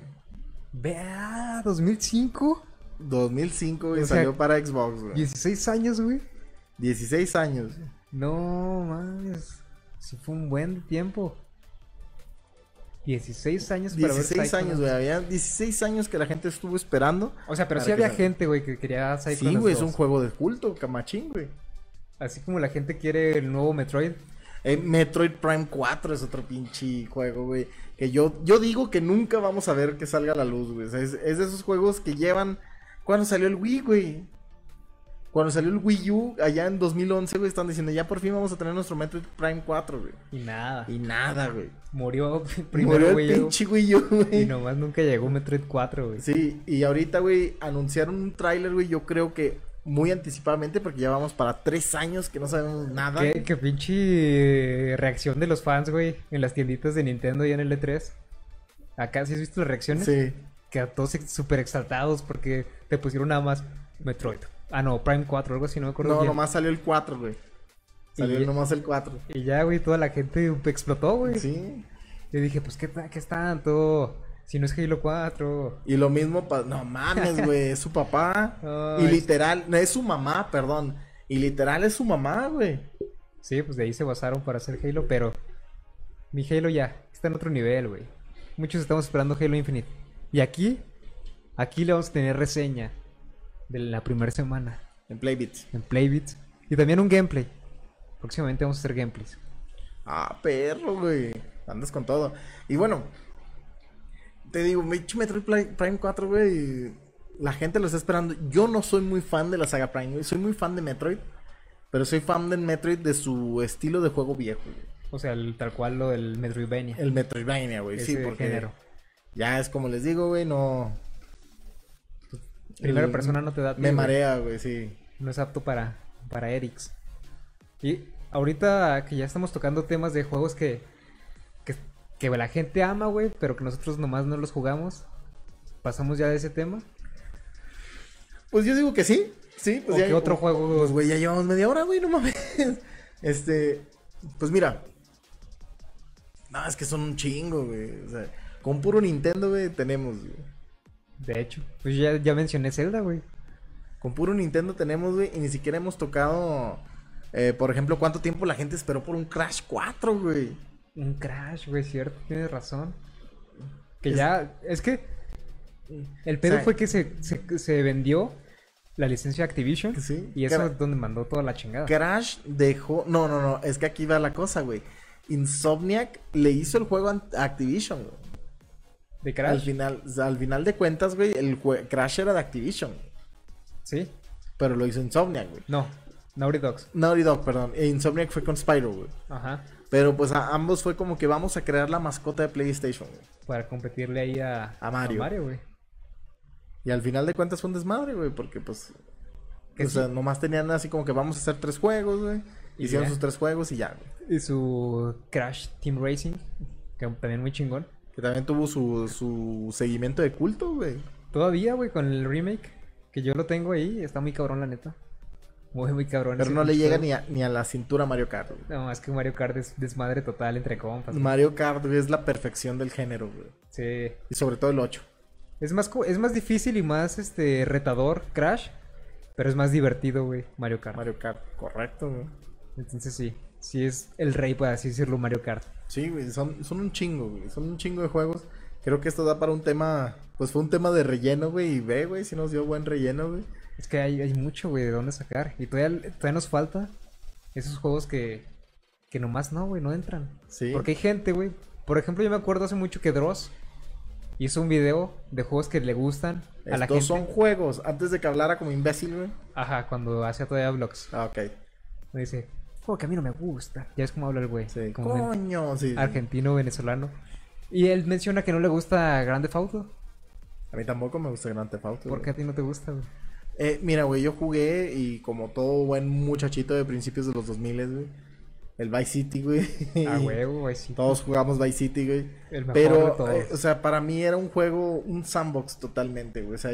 Vea, 2005. 2005, güey, O sea, salió para Xbox, güey. 16 años, güey. 16 años. No, mames. Sí fue un buen tiempo. 16 años para ver 16 años, güey. Había 16 años que la gente estuvo esperando. O sea, pero sí había salga. gente, güey, que quería Psychonauts Sí, güey, es 2. un juego de culto, camachín, güey. Así como la gente quiere el nuevo Metroid. Eh, Metroid Prime 4 es otro pinche juego, güey. Que yo, yo digo que nunca vamos a ver que salga a la luz, güey. O sea, es, es de esos juegos que llevan. Cuando salió el Wii, güey. Cuando salió el Wii U, allá en 2011, güey, están diciendo ya por fin vamos a tener nuestro Metroid Prime 4, güey. Y nada. Y nada, güey. Murió primero, Murió el güey. pinche Wii U, Y güey. nomás nunca llegó Metroid 4, güey. Sí, y ahorita, güey, anunciaron un tráiler, güey, yo creo que muy anticipadamente, porque ya vamos para tres años que no sabemos nada. ¿Qué, qué pinche reacción de los fans, güey, en las tienditas de Nintendo y en el E3. Acá, ¿sí has visto las reacciones? Sí. Que a todos súper exaltados porque te pusieron nada más Metroid. Ah, no, Prime 4, algo así, no me acuerdo No, bien. nomás salió el 4, güey. Salió Y- nomás el 4. Y ya, güey, toda la gente explotó, güey. Sí. Yo dije, pues, ¿qué, qué es tanto? Si no es Halo 4. Y lo mismo, no mames, güey, es su papá. Y literal, no es su mamá, perdón. Y literal es su mamá, güey. Sí, pues de ahí se basaron para hacer Halo, pero mi Halo ya está en otro nivel, güey. Muchos estamos esperando Halo Infinite. Y aquí, aquí le vamos a tener reseña de la primera semana En Playbit. en Playbits. Y también un gameplay. Próximamente vamos a hacer gameplays. Ah, perro, güey. Andas con todo. Y bueno, te digo, Metroid Prime 4, güey. La gente lo está esperando. Yo no soy muy fan de la saga Prime, güey. Soy muy fan de Metroid. Pero soy fan del Metroid de su estilo de juego viejo, güey. O sea, el, tal cual lo del Metroidvania. El Metroidvania, güey. Sí, porque género. ya es como les digo, güey, no... Primera el- persona no te da. ti, Me marea, güey, sí. No es apto para, para Erix. Y ahorita que ya estamos tocando temas de juegos que, que, que la gente ama, güey, pero que nosotros nomás no los jugamos. Pasamos ya de ese tema. Pues yo digo que sí, sí. Pues ¿O ya- qué otro juego? Pues, güey, ya llevamos media hora, güey, no mames. Este, pues mira. No, es que son un chingo, güey. O sea, con puro Nintendo, güey, tenemos, güey. De hecho, pues ya, ya mencioné Zelda, güey. Con puro Nintendo tenemos, güey, y ni siquiera hemos tocado, eh, por ejemplo, cuánto tiempo la gente esperó por un Crash 4, güey. Un Crash, güey, cierto, tienes razón. Que Es- ya, es que el pedo O sea, fue que se, se, se vendió la licencia de Activision. Sí, Y eso es donde mandó toda la chingada. Crash dejó, no, no, no, es que aquí va la cosa, güey. Insomniac le hizo el juego a Activision, güey. De Al Crash. final, o sea, al final de cuentas, güey, el Crash era de Activision, Sí. pero lo hizo Insomniac, güey. No, Naughty Dogs. Naughty Dog, perdón. E Insomniac fue con Spyro, güey. Ajá. Pero pues a ambos fue como que vamos a crear la mascota de PlayStation, güey. Para competirle ahí a, A Mario. güey. Y al final de cuentas fue un desmadre, güey, porque pues... O sea, nomás tenían así como que vamos a hacer tres juegos, güey. Hicieron sus tres juegos y ya, güey. Y su Crash Team Racing. Que también muy chingón. Que también tuvo su, su seguimiento de culto, güey. Todavía, güey, con el remake. Que yo lo tengo ahí. Está muy cabrón, la neta. Muy, muy cabrón. Pero no le llega ni a, ni a la cintura Mario Kart, güey. No, es que Mario Kart es desmadre total entre compas. güey. Mario Kart güey, es la perfección del género, güey. Sí. Y sobre todo el 8. Es más, es más difícil y más este retador Crash. Pero es más divertido, güey, Mario Kart. Mario Kart, correcto, güey. Entonces sí. Sí es el rey, por así decirlo, Mario Kart. Sí, güey, son, son un chingo, güey. Son un chingo de juegos. Creo que esto da para un tema. Pues fue un tema de relleno, güey. Y ve, güey, si nos dio buen relleno, güey. Es que hay, hay mucho, güey, de dónde sacar. Y todavía, todavía nos falta esos juegos que, que nomás no, güey, no entran. Sí. Porque hay gente, güey. Por ejemplo, yo me acuerdo hace mucho que Dross hizo un video de juegos que le gustan a la Estos gente. son juegos. Antes de que hablara como imbécil, güey. Ajá, cuando hacía todavía vlogs. Ah, ok. Me dice, juego que a mí no me gusta. Ya es como habla el güey. Sí. como Coño, sí. argentino, venezolano. Y él menciona que no le gusta Grande Auto. A mí tampoco me gusta Grand Theft Auto. ¿Por qué a ti no te gusta, güey? Eh, mira, güey, yo jugué y como todo buen muchachito de principios de los 2000, güey. El Vice City, güey. A huevo, güey, sí. Todos jugamos Vice City, güey. El mejor de Pero, todos. eh, o sea, para mí era un juego, un sandbox totalmente, güey. O sea,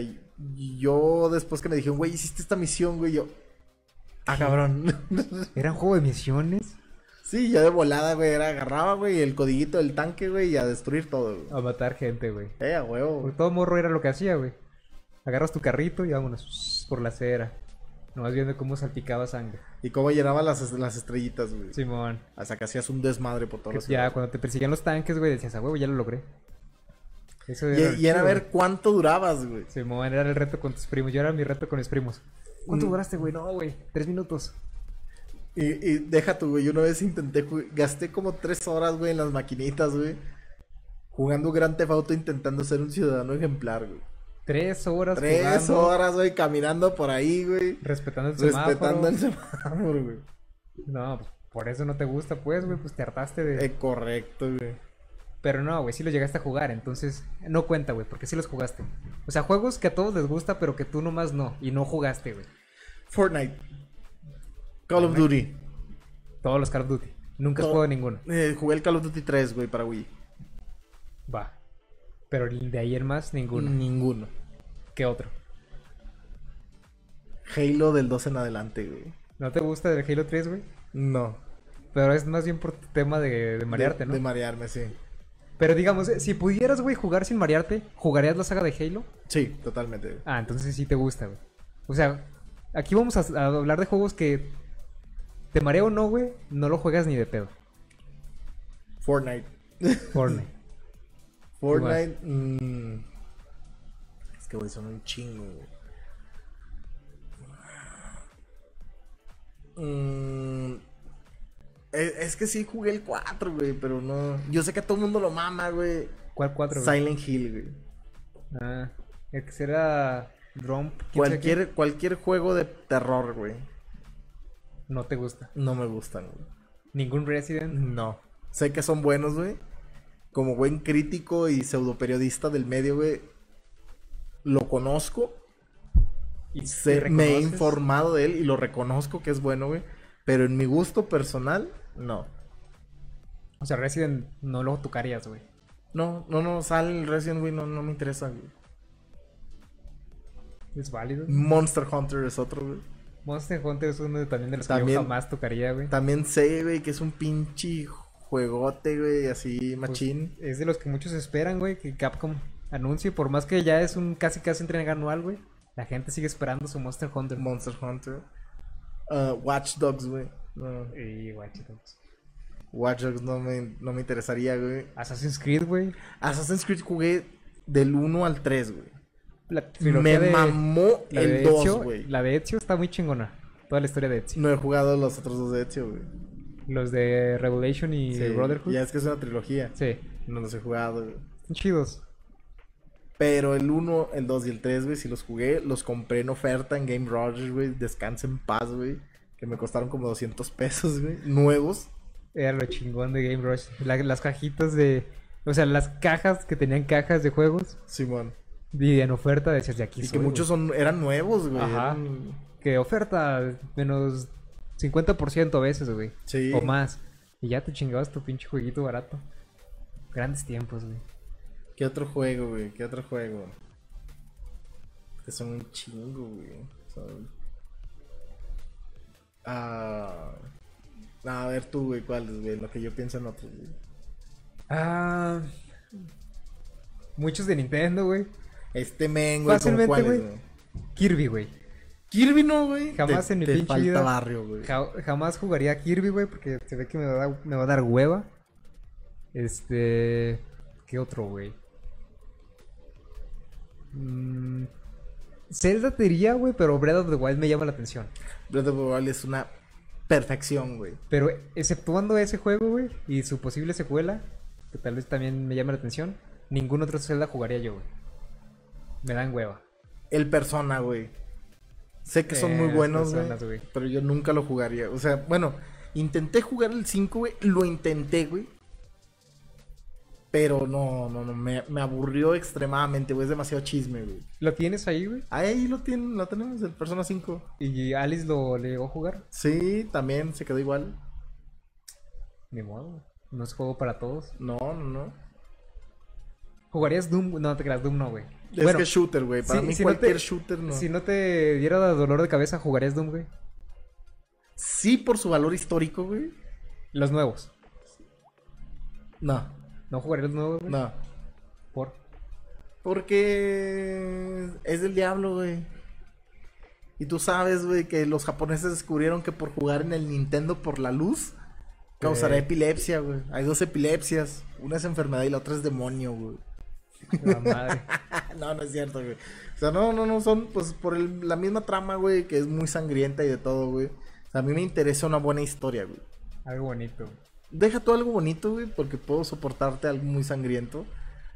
yo después que me dijeron, güey, hiciste esta misión, güey, yo... Ah, cabrón. ¿Era un juego de misiones? sí, ya de volada, güey, era agarraba, güey, el codiguito del tanque, güey, y a destruir todo, güey. A matar gente, güey. Eh, a huevo. Porque todo morro era lo que hacía, güey. Agarras tu carrito y vámonos por la acera. Nomás viendo cómo salpicaba sangre. Y cómo llenaba las, las estrellitas, güey. Simón. Hasta que hacías un desmadre por todos los ya cuando te persiguen los tanques, güey, decías, a huevo, ya lo logré. Eso Y, y era chido, ver güey. cuánto durabas, güey. Simón, era el reto con tus primos. Yo era mi reto con mis primos. ¿Cuánto Mm. duraste, güey? No, güey. Tres minutos. Y, y deja tu, güey, yo una vez intenté, gasté como tres horas, güey, en las maquinitas, güey. Jugando Grand Theft Auto intentando ser un ciudadano ejemplar, güey. Tres horas Tres jugando, horas, güey, caminando por ahí, güey. Respetando el semáforo. Respetando el semáforo, güey. No, pues, por eso no te gusta, pues, güey. Pues te hartaste de... Eh, correcto, güey. Pero no, güey, sí los llegaste a jugar, entonces no cuenta, güey, porque sí los jugaste. O sea, juegos que a todos les gusta, pero que tú nomás no, y no jugaste, güey. Fortnite. Call of Duty. Todos los Call of Duty. Nunca has To- jugado ninguno. Eh, jugué el Call of Duty 3, güey, para Wii. Va. Pero de ahí en más, ninguno. Ninguno. ¿Qué otro? Halo del 2 en adelante, güey. ¿No te gusta el Halo 3, güey? No. Pero es más bien por tu tema de, de marearte, de, ¿no? De marearme, sí. Pero digamos, eh, si pudieras, güey, jugar sin marearte, ¿jugarías la saga de Halo? Sí, totalmente. güey. Ah, entonces sí te gusta, güey. O sea, aquí vamos a, a hablar de juegos que te marea o no, güey, no lo juegas ni de pedo. Fortnite. Fortnite. Fortnite. mm, es que, güey, son un chingo, güey. Mm, es, es que sí jugué el 4, güey, pero no. Yo sé que a todo el mundo lo mama, güey. ¿Cuál cuatro, güey? Silent Hill, güey. Ah, el que será Romp. ¿quién sabe Cualquier, cualquier juego de terror, güey. no te gusta. No me gustan, güey. Ningún Resident. No. Sé que son buenos, güey. Como buen crítico y pseudo periodista del medio, güey. Lo conozco. Y Sé- me he informado de él y lo reconozco que es bueno, güey. Pero en mi gusto personal, no. O sea, Resident no lo tocarías, güey. No, no, no, sale el Resident, güey, no, no me interesa, güey. Es válido. Monster Hunter es otro, güey. Monster Hunter es uno de- también de los que yo jamás tocaría, güey. También sé, güey, que es un pinche juegote, güey, así Pues, machín. es de los que muchos esperan, güey, que Capcom anuncie. Por más que ya es un casi casi entrega anual, güey. La gente sigue esperando su Monster Hunter. Monster Hunter. Uh, Watch Dogs, güey. No, y guay, chicos. Watch Dogs no me, no me interesaría, güey. Assassin's Creed, güey. Assassin's Creed jugué del 1 al 3, güey. La Me de... mamó la de el 2, Ezio, güey. La de Ezio está muy chingona. Toda la historia de Ezio. No he jugado los otros dos de Ezio, güey. Los de Revelation y Sí, Brotherhood. Ya es que es una trilogía. Sí, No los he jugado, güey. están chidos. Pero el 1, el 2 y el 3, güey, si los jugué, los compré en oferta en Game Rogers, güey. Descansa en paz, güey. Que me costaron como 200 pesos, güey. Nuevos. Era lo chingón de Game Rush. La- las cajitas de... O sea, las cajas que tenían cajas de juegos. Simón. Y en oferta decías de aquí Y que muchos son, eran nuevos, güey. Ajá. eran-. Que oferta menos 50% a veces, güey. Sí. O más. Y ya te chingabas tu pinche jueguito barato. Grandes tiempos, güey. ¿Qué otro juego, güey? ¿Qué otro juego? Que son un chingo, güey. Son- Ah... A ver tú, güey, cuáles, güey. Lo que yo pienso en otros, güey. Ah... Muchos de Nintendo, güey. Este men, güey, ¿con Fácilmente, güey. güey? Kirby, güey. Kirby no, güey. Jamás Te- en mi pinche falta vida. barrio, güey. Ja- jamás jugaría a Kirby, güey, porque se ve que me va, a dar, me va a dar hueva. Este. ¿Qué otro, güey? Mm, Zelda te diría, güey, pero Breath of the Wild me llama la atención. Breath of the Wild es una perfección, güey. Pero exceptuando ese juego, güey, y su posible secuela, que tal vez también me llame la atención, ningún otro Zelda jugaría yo, güey. Me dan hueva. El Persona, güey. Sé que son Eh, muy las buenos, personas, güey. güey. Pero yo nunca lo jugaría. O sea, bueno, intenté jugar el 5, güey. Lo intenté, güey. Pero no, no, no. Me, me aburrió extremadamente, güey. Es demasiado chisme, güey. ¿Lo tienes ahí, güey? Ahí lo tienen, lo tenemos, el Persona 5. ¿Y Alice lo le llegó a jugar? Sí, también se quedó igual. Ni modo. güey. No es juego para todos. No, no, no. ¿Jugarías Doom? No te creas, Doom no, güey. Es que shooter, güey. Para mí si no cualquier te- shooter no. Si no te diera dolor de cabeza, ¿jugarías Doom, güey? Sí, por su valor histórico, güey. Los nuevos. No, ¿No jugarías los nuevos, güey? no. ¿Por? Porque es del diablo, güey. Y tú sabes, güey, que los japoneses descubrieron que por jugar en el Nintendo por la luz causará Eh. epilepsia, güey. Hay dos epilepsias. Una es enfermedad y la otra es demonio, güey. La madre. no, no es cierto, güey. O sea, no, no, no, son pues por el- la misma trama, güey, que es muy sangrienta y de todo, güey. O sea, a mí me interesa una buena historia, güey. Algo bonito. Deja todo algo bonito, güey, porque puedo soportarte algo muy sangriento.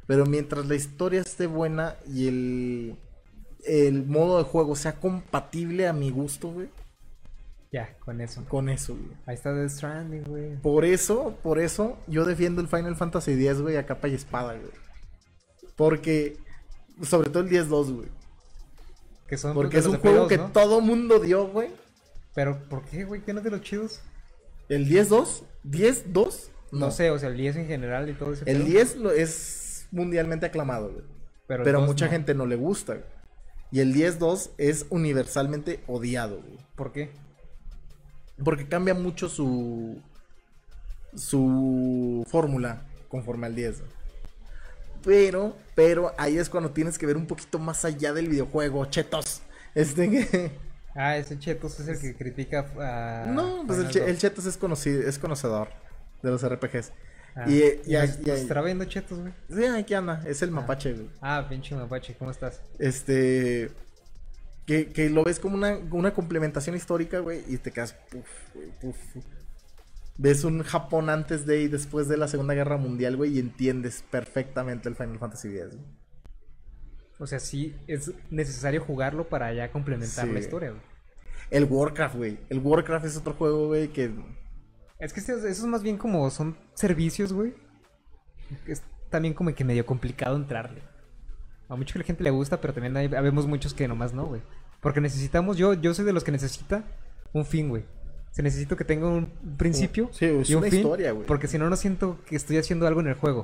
Pero mientras la historia esté buena y el, el modo de juego sea compatible a mi gusto, güey, Ya, con eso. con eso, güey. Ahí está The Stranding, güey. Por eso, por eso, yo defiendo el Final Fantasy X, güey, a capa y espada, güey. Porque, sobre todo el 10-2, güey. Que son Porque es un juego que ¿no? todo mundo dio, güey. Pero, ¿por qué, güey? ¿Qué no es de los chidos? El 10-2, 10-2, No. sé, o sea, el 10 en general y todo ese El pedo. 10 lo- es mundialmente aclamado, güey. Pero, Pero mucha no. gente no le gusta. güey. Y el 10-2 es universalmente odiado, güey. ¿Por qué? Porque cambia mucho su. su fórmula conforme al 10. güey. Pero, pero ahí es cuando tienes que ver un poquito más allá del videojuego, chetos. Este que. Ah, ese Chetos es el que critica a... no, pues el, che- chetos es conocido, es conocedor de los RPGs. Ah, y, y- y- nos- y- nos estará viendo Chetos, güey. sí, aquí anda, es el mapache, güey. Ah, pinche mapache, ¿cómo estás? Este. Que, que lo ves como una, una complementación histórica, güey, y te quedas. Puf, güey, puf. Ves un Japón antes de y después de la Segunda Guerra Mundial, güey, y entiendes perfectamente el Final Fantasy X. güey. O sea, sí es necesario jugarlo para ya complementar Sí. la historia, güey. El Warcraft, güey. El Warcraft es otro juego, güey, que... Es que este- eso es más bien como son servicios, güey. Es también como que medio complicado entrarle. A mucha gente le gusta, pero también hay, habemos muchos que nomás no, güey. Porque necesitamos, yo, yo soy de los que necesita un fin, güey. Se necesito que tenga un principio Sí, es y un una fin, historia, güey. Porque si no, no siento que estoy haciendo algo en el juego.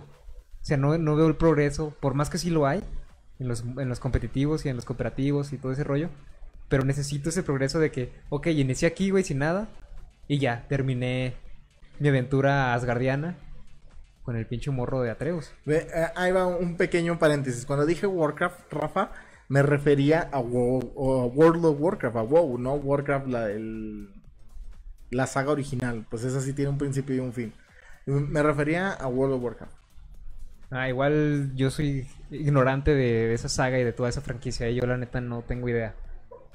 O sea, no, no veo el progreso, por más que sí lo hay, en los, en los competitivos y en los cooperativos y todo ese rollo. Pero necesito ese progreso de que, ok, inicié aquí, güey, sin nada. Y ya, terminé mi aventura asgardiana con el pinche morro de Atreus. Ve, eh, ahí va un pequeño paréntesis. Cuando dije Warcraft, Rafa, me refería a, WoW- o a World of Warcraft, a WoW, no Warcraft, la, el- la saga original. Pues esa sí tiene un principio y un fin. Me refería a World of Warcraft. Ah, igual yo soy ignorante de, esa saga y de toda esa franquicia. Y yo la neta no tengo idea.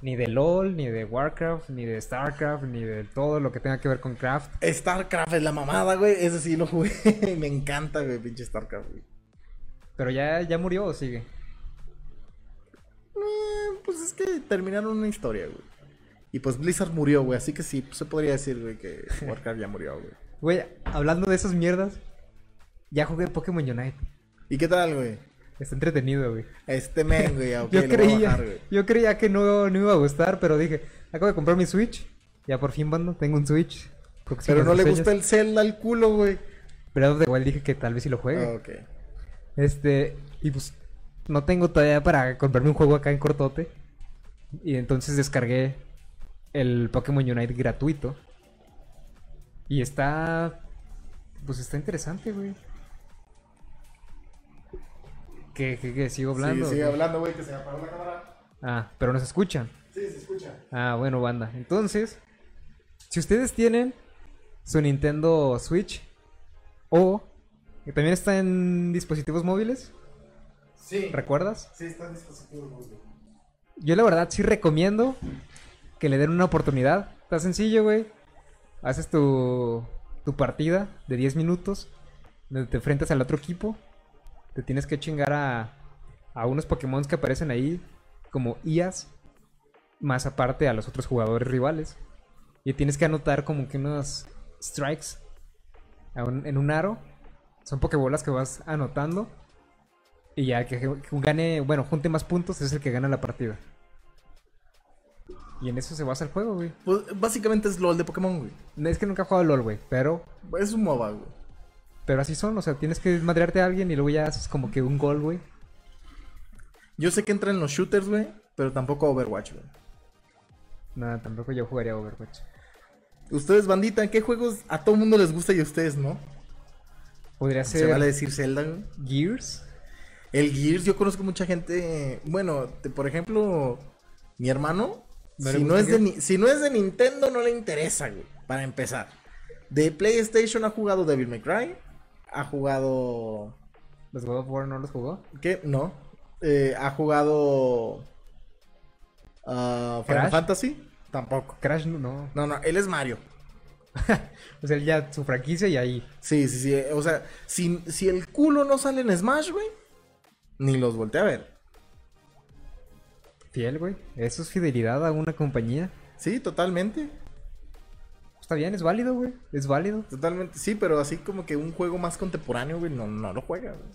Ni de LOL, ni de Warcraft, ni de StarCraft, ni de todo lo que tenga que ver con Craft. StarCraft es la mamada, güey. Ese sí lo jugué. me encanta, güey, pinche StarCraft, güey. Pero ya, ya murió o sigue. Eh, pues es que terminaron una historia, güey. Y pues Blizzard murió, güey. Así que sí, pues, se podría decir, güey, que Warcraft ya murió, güey. Güey, hablando de esas mierdas, ya jugué Pokémon Unite. ¿Y qué tal, güey? Está entretenido, güey. Este men, güey. ok, yo, creía, bajar, güey. yo creía que no, no iba a gustar, pero dije, acabo de comprar mi Switch. Ya por fin, bando, tengo un Switch. Pero no le gusta el Zelda al culo, güey. Pero igual dije que tal vez sí lo juegue. Ah, ok. Este, y pues no tengo todavía para comprarme un juego acá en cortote. Y entonces descargué el Pokémon Unite gratuito. Y está. Pues está interesante, güey. ¿Qué, qué, qué? ¿Sigo hablando? Sí, sigue hablando, güey, que se apagó la cámara. Ah, pero nos escuchan. Sí, se escucha. Ah, bueno, banda. Entonces, si ustedes tienen su Nintendo Switch o que también está en dispositivos móviles, Sí. ¿recuerdas? Sí, está en dispositivo móvil. Yo la verdad sí recomiendo que le den una oportunidad. Está sencillo, güey. Haces tu, tu partida de 10 minutos, donde te enfrentas al otro equipo. Te tienes que chingar a, a unos Pokémon que aparecen ahí, como IAs, más aparte a los otros jugadores rivales. Y tienes que anotar como que unos strikes en un aro. Son Pokébolas que vas anotando. Y ya que, que gane, bueno, junte más puntos es el que gana la partida. Y en eso se basa el juego, güey. Pues básicamente es LOL de Pokémon, güey. Es que nunca he jugado LOL, güey. Pero, Es un MOBA, güey. pero así son. O sea, tienes que madrearte a alguien y luego ya haces como que un gol, güey. Yo sé que entra en los shooters, güey, pero tampoco Overwatch, güey. Nada, tampoco yo jugaría Overwatch. Ustedes, bandita, ¿qué juegos a todo mundo les gusta y a ustedes no? Podría Se ser vale decir Zelda, güey. Gears. El Gears, yo conozco mucha gente. Bueno, te- por ejemplo, mi hermano. ¿No le si, no es de, Gears? ni- si no es de Nintendo, no le interesa, güey. Para empezar. De PlayStation ha jugado Devil May Cry. Ha jugado. ¿Los God of War no los jugó? ¿Qué? No. Eh, ha jugado. ah, Final ¿Crash? Fantasy. Tampoco. Crash no, no. No, no, él es Mario. O sea, él ya su franquicia y ahí. Sí, sí, sí. O sea, si, si el culo no sale en Smash, güey. Ni los volteé a ver. Fiel, güey. Eso es fidelidad a una compañía. Sí, totalmente. Está bien, es válido, güey. Es válido. Totalmente, sí, pero así como que un juego más contemporáneo, güey, no, no lo juega, güey.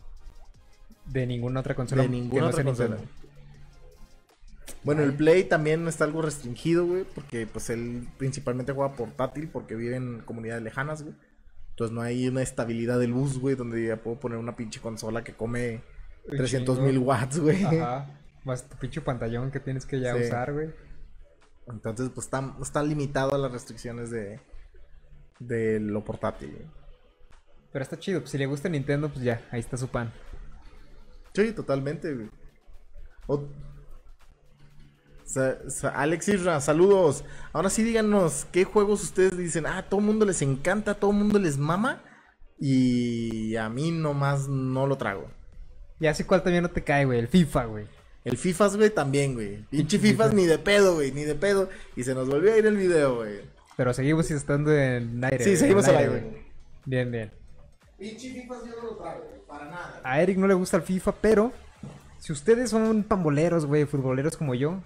De ninguna otra consola. De ninguna no otra consola. Nintendo. Bueno, el Play también está algo restringido, güey, porque pues él principalmente juega portátil porque vive en comunidades lejanas, güey. Entonces no hay una estabilidad del bus, güey, donde ya puedo poner una pinche consola que come Un 300 mil watts, güey. Ajá. Más tu pinche pantallón que tienes que ya Sí. usar, güey. Entonces, pues está, está limitado a las restricciones de, de lo portátil, güey. Pero está chido. Pues si le gusta Nintendo, pues ya, ahí está su pan. Sí, totalmente, güey. O- Sa- sa- Alex Isra, saludos. Ahora sí díganos, ¿qué juegos ustedes dicen? Ah, todo mundo les encanta, todo mundo les mama. Y a mí nomás no lo trago. Ya sé cuál también no te cae, güey. El FIFA, güey. El FIFAs, güey, también, güey. Pinche FIFAs FIFA. ni de pedo, güey, ni de pedo. Y se nos volvió a ir el video, güey. Pero seguimos estando en aire. Sí, seguimos al aire, güey. Bien, bien. Pinche FIFAs yo no lo güey, para nada. A Eric no le gusta el FIFA, pero si ustedes son pamboleros, güey, futboleros como yo,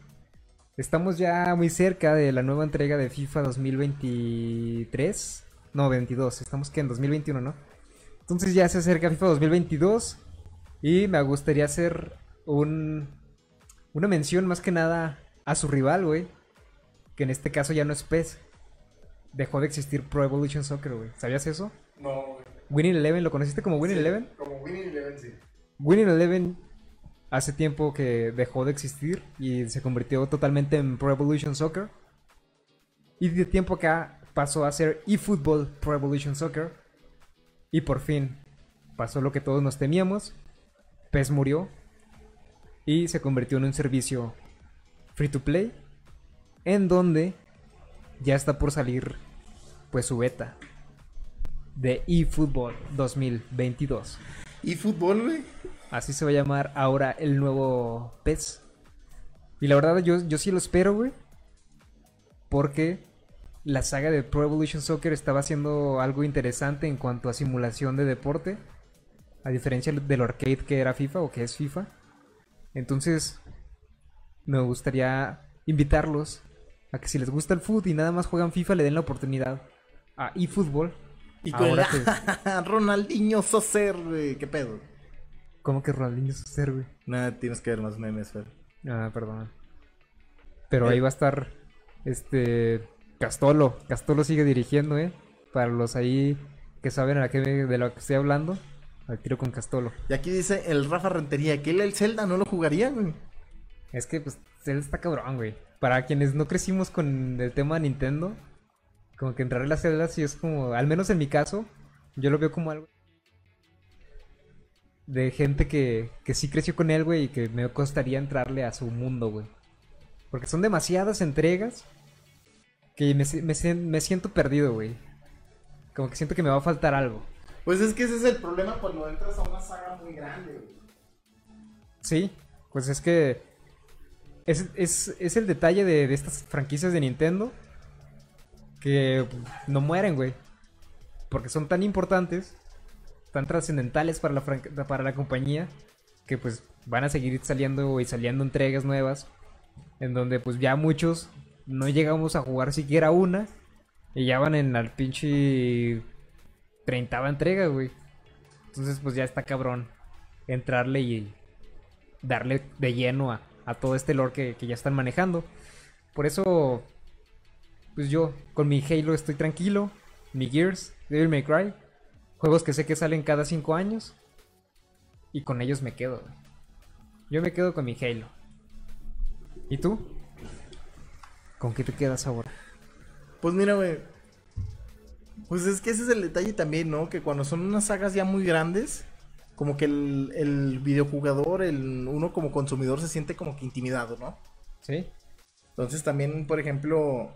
Estamos ya muy cerca de la nueva entrega de FIFA 2023. No, 22. Estamos que en 2021, ¿no? Entonces ya se acerca FIFA 2022. Y me gustaría hacer un, una mención más que nada a su rival, güey. Que en este caso ya no es PES. Dejó de existir Pro Evolution Soccer, güey. ¿Sabías eso? No, güey. Winning Eleven, ¿lo conociste como Winning Eleven? Como Winning Eleven, sí. Winning Eleven hace tiempo que dejó de existir y se convirtió totalmente en Pro Evolution Soccer. Y de tiempo acá pasó a ser eFootball Pro Evolution Soccer. Y por fin pasó lo que todos nos temíamos. PES murió y se convirtió en un servicio free to play en donde ya está por salir pues su beta de eFootball 2022. ¿Y fútbol, güey? Así se va a llamar ahora el nuevo PES. Y la verdad yo, yo sí lo espero, güey. Porque la saga de Pro Evolution Soccer estaba haciendo algo interesante en cuanto a simulación de deporte. A diferencia del arcade que era FIFA o que es FIFA. Entonces, me gustaría invitarlos a que si les gusta el fútbol y nada más juegan FIFA, le den la oportunidad a eFootball. Y con Ahora el Ronaldinho Soser, güey. ¿Qué pedo? ¿Cómo que Ronaldinho ser, güey? Nada, tienes que ver más memes, Fer. Ah, perdón. Pero Eh. ahí va a estar este Castolo. Castolo sigue dirigiendo, ¿eh? Para los ahí que saben a qué, de lo que estoy hablando, al tiro con Castolo. Y aquí dice el Rafa Rentería que él el Zelda no lo jugaría, güey. Es que, pues, él está cabrón, güey. Para quienes no crecimos con el tema de Nintendo, como que entrar en las celdas sí es como, al menos en mi caso, yo lo veo como algo de gente que, que sí creció con él, güey, y que me costaría entrarle a su mundo, güey. Porque son demasiadas entregas que me, me siento perdido, güey. Como que siento que me va a faltar algo. Pues es que ese es el problema cuando entras a una saga muy grande, güey. Sí, pues es que es, es, es el detalle de, de estas franquicias de Nintendo que no mueren, güey. Porque son tan importantes, tan trascendentales para la, para la compañía, que pues van a seguir saliendo y saliendo entregas nuevas, en donde pues ya muchos no llegamos a jugar siquiera una, y ya van en la pinche 30 entrega, güey. Entonces pues ya está cabrón entrarle y darle de lleno a, a todo este lore que, que ya están manejando. Por eso, pues yo con mi Halo estoy tranquilo, mi Gears, Devil May Cry, juegos que sé que salen cada 5 años, y con ellos me quedo. güey. Yo me quedo con mi Halo. ¿Y tú? ¿Con qué te quedas ahora? Pues mira, güey. Pues es que ese es el detalle también, ¿no? Que cuando son unas sagas ya muy grandes, como que el, el videojugador, el, uno como consumidor se siente como que intimidado, ¿no? ¿Sí? Entonces también, por ejemplo,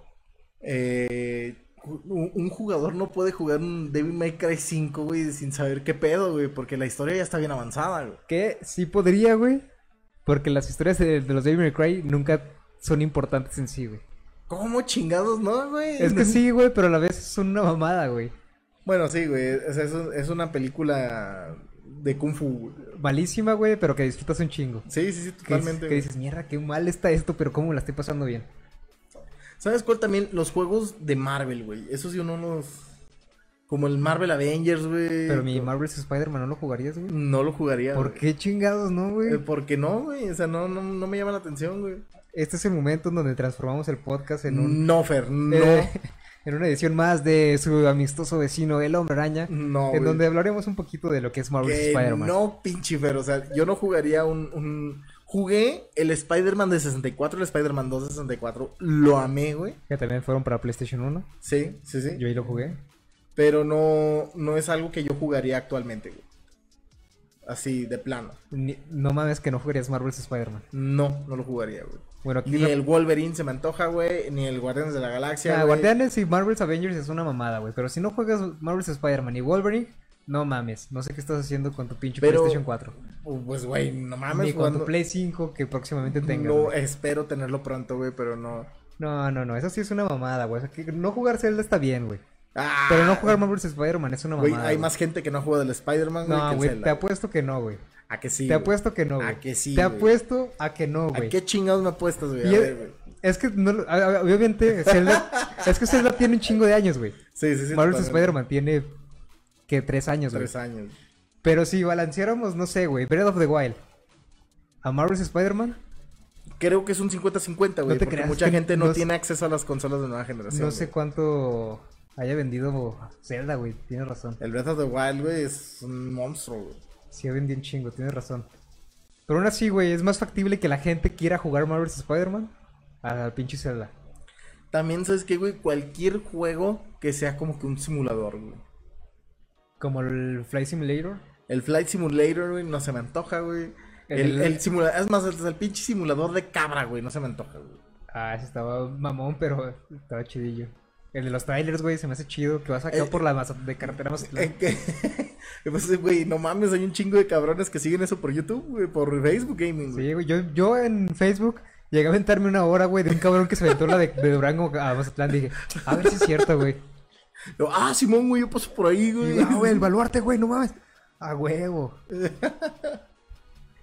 eh, un, un jugador no puede jugar un Devil May Cry 5, güey, sin saber qué pedo, güey, porque la historia ya está bien avanzada, güey. Que sí podría, güey. Porque las historias de, de los Devil May Cry nunca son importantes en sí, güey. ¿Cómo chingados, no, güey? Es que sí, güey, pero a la vez son una mamada, güey. Bueno, sí, güey, o sea, es, un- es una película de Kung Fu, güey. Malísima, güey, pero que disfrutas un chingo. Sí, sí, sí, Que, totalmente. que güey. dices, mierda, qué mal está esto, pero cómo la estoy pasando bien. ¿Sabes cuál también? Los juegos de Marvel, güey. Esos sí uno los... Como el Marvel Avengers, güey. Pero mi Marvel's Spider-Man no lo jugarías, güey. No lo jugaría, ¿Por güey. qué chingados no, güey? Eh, ¿Por qué no, güey? O sea, no, no, no me llama la atención, güey. Este es el momento en donde transformamos el podcast en un... No, Fer, no. eh, en una edición más de su amistoso vecino, el Hombre Araña. No, en donde hablaremos un poquito de lo que es Marvel's Que Spider-Man. no, pinche Fer. O sea, yo no jugaría un... un... Jugué el Spider-Man de 64, el Spider-Man 2 de 64. Lo amé, güey. Que también fueron para PlayStation 1. Sí, sí, sí. Yo ahí lo jugué. Pero no, no es algo que yo jugaría actualmente, güey. Así, de plano. Ni- no mames que no jugarías Marvel's Spider-Man. No, no lo jugaría, güey. Bueno, aquí Ni lo- el Wolverine se me antoja, güey. Ni el Guardianes de la Galaxia. Ah, güey. Guardianes y Marvel's Avengers es una mamada, güey. Pero si no juegas Marvel's Spider-Man y Wolverine, no mames. No sé qué estás haciendo con tu pinche Pero- PlayStation 4. Uh, Pues, güey, no mames. Ni con cuando- tu Play 5 que próximamente tengas. No, espero tenerlo pronto, güey, pero no. No, no, no. Eso sí es una mamada, güey. O sea, que no jugar Zelda está bien, güey. Ah, Pero no jugar Marvel's Spider-Man es una Güey, mamada. hay más gente que no juega del Spider-Man, güey, No, güey. Te apuesto que no, güey. ¿A que sí? Te apuesto que no, güey. ¿A que sí, Te güey? apuesto a que no, ¿A güey. qué chingados me apuestas, güey? A ver, es, güey. Es que, no, a- a- obviamente, Zelda, es que Zelda tiene un chingo de años, güey. Sí, sí, sí. Marvel's. Spider-Man tiene, que tres años, güey. Tres años. Pero si balanceáramos, no sé, güey, Breath of the Wild a Marvel's Spider-Man, Creo que es un 50-50, güey. No porque creas, mucha gente no, no tiene acceso a las consolas de nueva generación. no sé güey. cuánto haya vendido Zelda, güey. Tienes razón. El Breath of the Wild, güey, es un monstruo, güey. Sí, vendido un chingo, tienes razón. Pero aún así, güey, es más factible que la gente quiera jugar Marvel's Spider-Man al pinche Zelda. También, ¿sabes qué, güey? Cualquier juego que sea como que un simulador, güey. Como el Flight Simulator. El Flight Simulator, güey, no se me antoja, güey. El, El- el simulador, es más, el, el pinche simulador de cabra, güey, no se me antoja, güey. Ah, ese estaba mamón, pero estaba chidillo. El de los trailers, güey, se me hace chido. Que vas acá Eh, por la de carretera Mazatlán. Eh, que- pues, güey, no mames, hay un chingo de cabrones que siguen eso por YouTube, güey, por Facebook Gaming, güey. Sí, güey, yo, yo en Facebook llegué a aventarme una hora, güey, de un cabrón que se aventó la de, de Durango a Mazatlán. Dije, a ver si es cierto, güey. Ah, Simón, güey, yo paso por ahí, güey. ah, güey, el baluarte, güey, no mames. A huevo.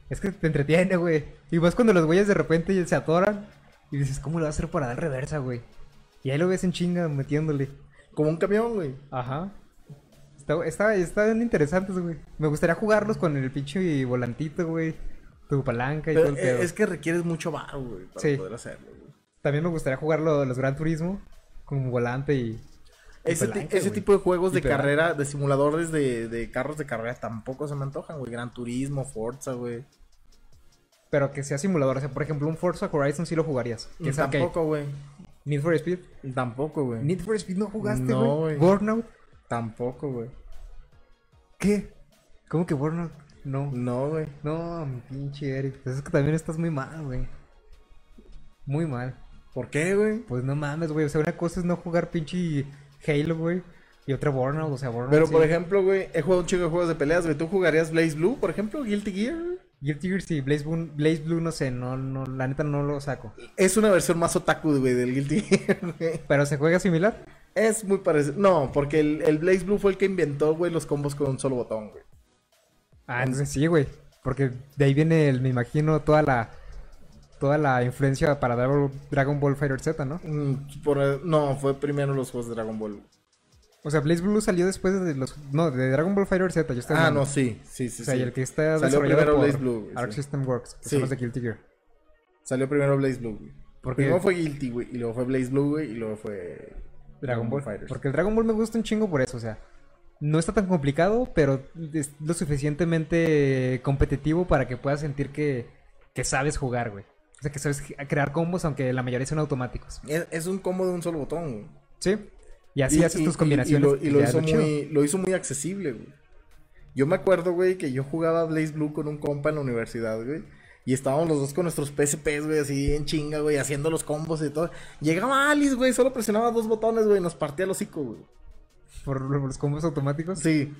es que te entretiene, güey. Y más cuando los güeyes de repente se atoran y dices, ¿cómo lo va a hacer para dar reversa, güey? Y ahí lo ves en chinga metiéndole. Como un camión, güey. Ajá. Está, está, están interesantes, güey. Me gustaría jugarlos con el pinche volantito, güey. Tu palanca y Pero, todo el pedo. es que requieres mucho bar, güey, para Sí. poder hacerlo, güey. También me gustaría jugarlo los Gran Turismo con volante y... Ese, palanca, tipo de juegos Y de pedal. carrera, de simuladores de, de carros de carrera tampoco se me antojan, güey. Gran Turismo, Forza, güey. Pero que sea simulador. O sea, por ejemplo, un Forza Horizon sí lo jugarías. Que arcade. Tampoco, güey. Need for Speed. Tampoco, güey. Need for Speed no jugaste, No, güey. güey. Burnout. Tampoco, güey. ¿Qué? ¿Cómo que Burnout? No. No, güey. No, mi pinche Eric. Pues es que también estás muy mal, güey. Muy mal. ¿Por qué, güey? Pues no mames, güey. O sea, una cosa es no jugar pinche Halo, güey. Y otra Burnout. O sea, Burnout. Pero, sí. por ejemplo, güey, he jugado un chico de juegos de peleas, güey. ¿Tú jugarías Blaze Blue, por ejemplo? Guilty Gear, güey? Guilty Gear sí. Blaze Blue, Blaze Blue no sé. No, no, la neta no lo saco. Es una versión más otaku, güey, del Guilty Gear, güey. Pero se juega similar. Es muy parecido. No, porque el, el Blaze Blue fue el que inventó, güey, los combos con un solo botón, güey. Ah, entonces sí, güey. Porque de ahí viene, el, me imagino, toda la... Toda la influencia para Dragon- Ball Fighter Z, ¿no? Mm, por- no, fue primero los juegos de Dragon Ball. O sea, Blaze Blue salió después de los... No, de Dragon Ball Fighter Z. Yo Ah, hablando. no, sí, sí, sí. O sea, sí. y el que está Salió desarrollado primero por Blaze Blue, Arc sí. System Works, que Sí. son los de Guilty Gear. Salió primero Blaze Blue, güey. Porque Primero fue Guilty, güey, y luego fue Blaze Blue, güey, y luego fue Dragon Ball. Fighters. Porque el Dragon Ball me gusta un chingo por eso, o sea, no está tan complicado, pero es lo suficientemente competitivo para que puedas sentir que, que sabes jugar, güey. O sea, que sabes crear combos, aunque la mayoría son automáticos. Es, es un combo de un solo botón, güey. ¿Sí? Y así haces tus combinaciones. Y, lo, y hizo muy, lo hizo muy accesible, güey. Yo me acuerdo, güey, que yo jugaba Blaze Blue con un compa en la universidad, güey. Y estábamos los dos con nuestros PSPs, güey, así en chinga, güey, haciendo los combos y todo. Llegaba Alice, güey, solo presionaba dos botones, güey, y nos partía el hocico, güey. Por los combos automáticos. Sí.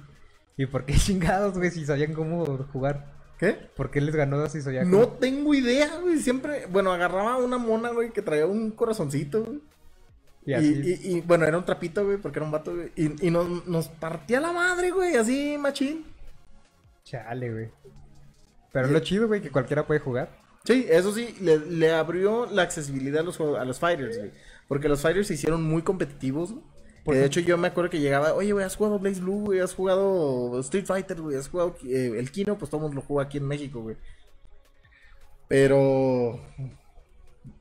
¿Y por qué chingados, güey, si sabían cómo jugar? ¿Qué? ¿Por qué les ganó si sabían No cómo? tengo idea, güey. Siempre, bueno, agarraba una mona, güey, que traía un corazoncito, güey. Y Y, así. y- y, bueno, era un trapito, güey, porque era un vato, güey. Y, nos, nos partía la madre, güey, así, machín. Chale, güey. Pero lo chido, güey, que cualquiera puede jugar. Sí, eso sí, le, le abrió la accesibilidad a los, a los fighters, güey. Porque los fighters se hicieron muy competitivos, güey. Por Que de hecho yo me acuerdo que llegaba, oye, güey, has jugado Blaze Blue, güey, has jugado Street Fighter, güey, has jugado eh, el Kino, pues todos lo juega aquí en México, güey. Pero...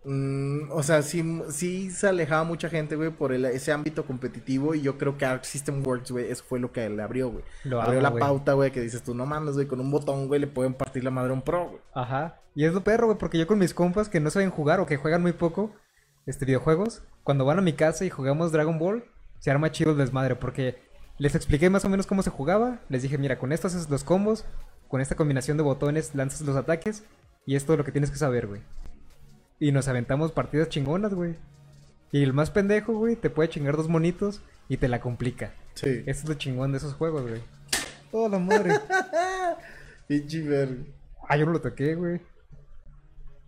mm, o sea, sí, sí se alejaba mucha gente, güey, por el- ese ámbito competitivo. Y yo creo que Arc System Works, güey, eso fue lo que le abrió, güey. Lo abrió amo, la pauta, güey, que dices tú, no mames, güey, con un botón, güey, le pueden partir la madre a un pro, güey. Ajá. Y es lo perro, güey, porque yo con mis compas que no saben jugar o que juegan muy poco este videojuegos, cuando van a mi casa y jugamos Dragon Ball, se arma chido el desmadre porque les expliqué más o menos cómo se jugaba, les dije, mira, con esto haces los combos, con esta combinación de botones lanzas los ataques y esto es lo que tienes que saber, güey. Y nos aventamos partidas chingonas, güey. Y el más pendejo, güey, te puede chingar dos monitos y te la complica. Sí. Eso es lo chingón de esos juegos, güey. Toda la madre. Pinche verga. ah, yo no lo toqué, güey.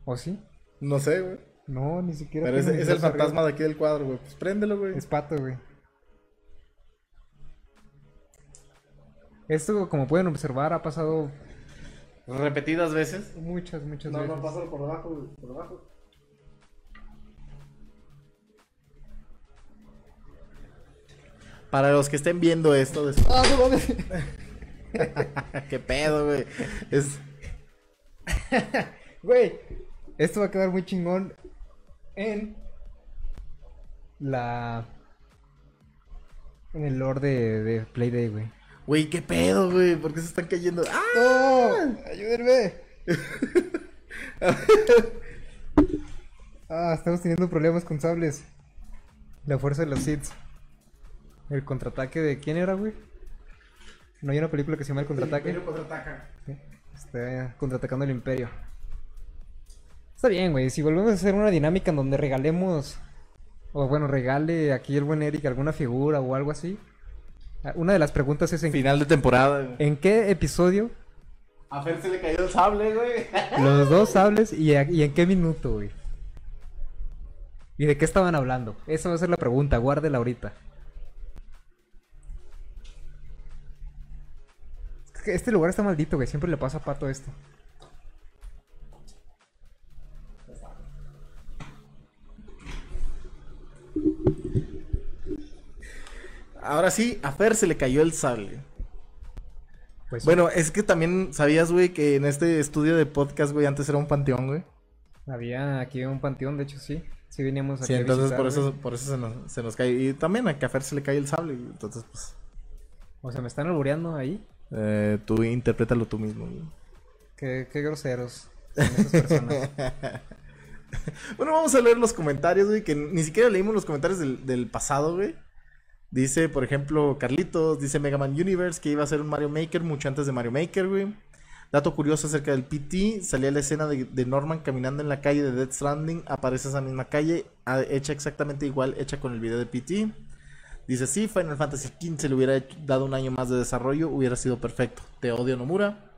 ¿O sí? No sé, güey. No, ni siquiera. Pero es, el arriba. fantasma de aquí del cuadro, güey. Pues préndelo, güey. Es pato, güey. Esto, como pueden observar, ha pasado Repetidas veces. muchas, muchas No, veces. no, pásalo por abajo, güey. Por abajo. Para los que estén viendo esto, después- Ah, no mames. qué pedo, güey. Es... Güey, esto va a quedar muy chingón en la. En el lore de, de Playday, güey. Güey, qué pedo, güey. ¿Por qué se están cayendo? ¡Ah! ¡No! ¡Ayúdenme! ah, estamos teniendo problemas con sables. La fuerza de los Sith. El contraataque de. ¿Quién era, güey? ¿No hay una película que se llama El contraataque? Sí, Está contraatacando el imperio. Está bien, güey. Si volvemos a hacer una dinámica en donde regalemos. O bueno, regale aquí el buen Eric alguna figura o algo así. Una de las preguntas es en, Final de temporada, güey. ¿en qué episodio A Fer se le cayó el sable, güey. los dos sables y, a- y en qué minuto, güey. ¿Y de qué estaban hablando? Esa va a ser la pregunta, guárdela ahorita. Que este lugar está maldito, güey. Siempre le pasa a Pato esto. Ahora sí, a Fer se le cayó el sable. Pues Bueno, es que también sabías, güey, que en este estudio de podcast, güey, antes era un panteón, güey. había aquí un panteón, de hecho, sí. Sí veníamos aquí Sí, a entonces visitar, por eso, güey. por eso se nos, se nos cae. Y también a que a Fer se le cae el sable. Entonces, pues, O sea, me están albureando ahí. Eh, tú interprétalo tú mismo, güey. Qué, qué groseros son esas personas. Bueno, vamos a leer los comentarios, güey, que ni siquiera leímos los comentarios del, del pasado, güey. Dice, por ejemplo, Carlitos, dice Mega Man Universe que iba a ser un Mario Maker mucho antes de Mario Maker, güey. Dato curioso acerca del PT, salía la escena de, de Norman caminando en la calle de Death Stranding, aparece esa misma calle, ah, hecha exactamente igual, hecha con el video de PT. Dice, sí, Final Fantasy XV le hubiera dado un año más de desarrollo, hubiera sido perfecto. Te odio, Nomura.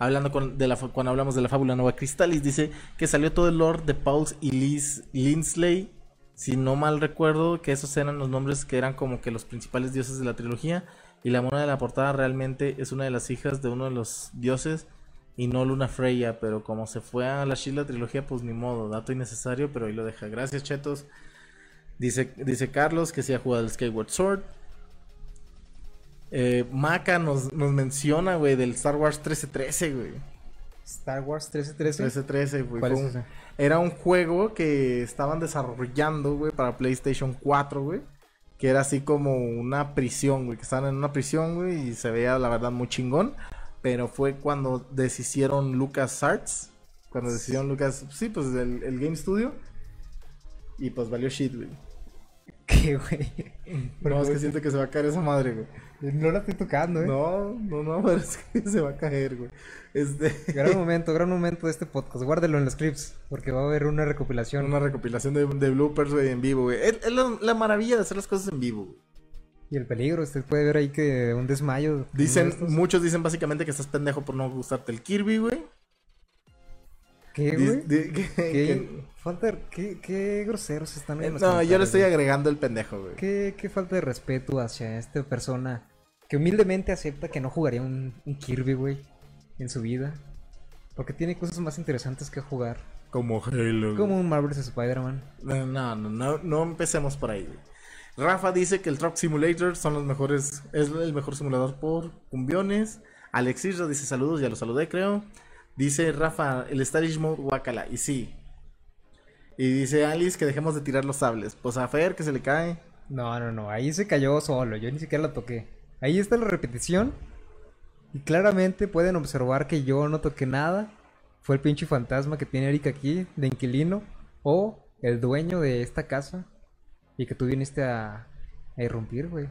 Hablando con, de la, cuando hablamos de la fábula Nova Crystallis, dice que salió todo el lore de Pauls y Liz, Linsley. Si no mal recuerdo, que esos eran los nombres que eran como que los principales dioses de la trilogía. Y la mona de la portada realmente es una de las hijas de uno de los dioses y no Luna Freya. Pero como se fue a la Sheila trilogía, pues ni modo, dato innecesario, pero ahí lo deja. Gracias, chetos. Dice, dice Carlos que sí ha jugado el Skyward Sword. Eh, Maca nos, nos menciona, güey, del Star Wars 1313, güey. Star Wars 1313. 1313, güey. Era un juego que estaban desarrollando, güey, para PlayStation 4, güey. Que era así como una prisión, güey. Que estaban en una prisión, güey. Y se veía, la verdad, muy chingón. Pero fue cuando deshicieron Lucas Arts. Cuando decidieron Lucas... Sí, pues el, el Game Studio. Y pues valió shit, güey. ¿Qué, güey? No, es que siento que se va a caer esa madre, güey. No la estoy tocando, eh. No, no, no, pero es que se va a caer, güey. Este... Gran momento, gran momento de este podcast. Guárdelo en los clips, porque va a haber una recopilación. Una recopilación de, de bloopers, güey, en vivo, güey. Es, es la, la maravilla de hacer las cosas en vivo, güey. Y el peligro, usted puede ver ahí que un desmayo. Dicen, muchos dicen básicamente que estás pendejo por no gustarte el Kirby, güey. ¿Qué, güey? ¿Qué? que- Falta de- ¿Qué, qué groseros están en los no, yo le estoy agregando el pendejo, güey. ¿Qué, qué falta de respeto hacia esta persona que humildemente acepta que no jugaría un, un Kirby, güey, en su vida. Porque tiene cosas más interesantes que jugar. Como Halo. Como un Marvel's Spider-Man. No, no, no, no, no empecemos por ahí, güey. Rafa dice que el Truck Simulator son los mejores, es el mejor simulador por cumbiones. Alexis dice saludos, ya lo saludé, creo. Dice Rafa, el Stylish Mode, guacala, y sí. Y dice Alice que dejemos de tirar los sables. Pues a Fer que se le cae. No, no, no. Ahí se cayó solo. Yo ni siquiera la toqué. Ahí está la repetición. Y claramente pueden observar que yo no toqué nada. Fue el pinche fantasma que tiene Erika aquí, de inquilino. O el dueño de esta casa. Y que tú viniste a, a irrumpir, güey.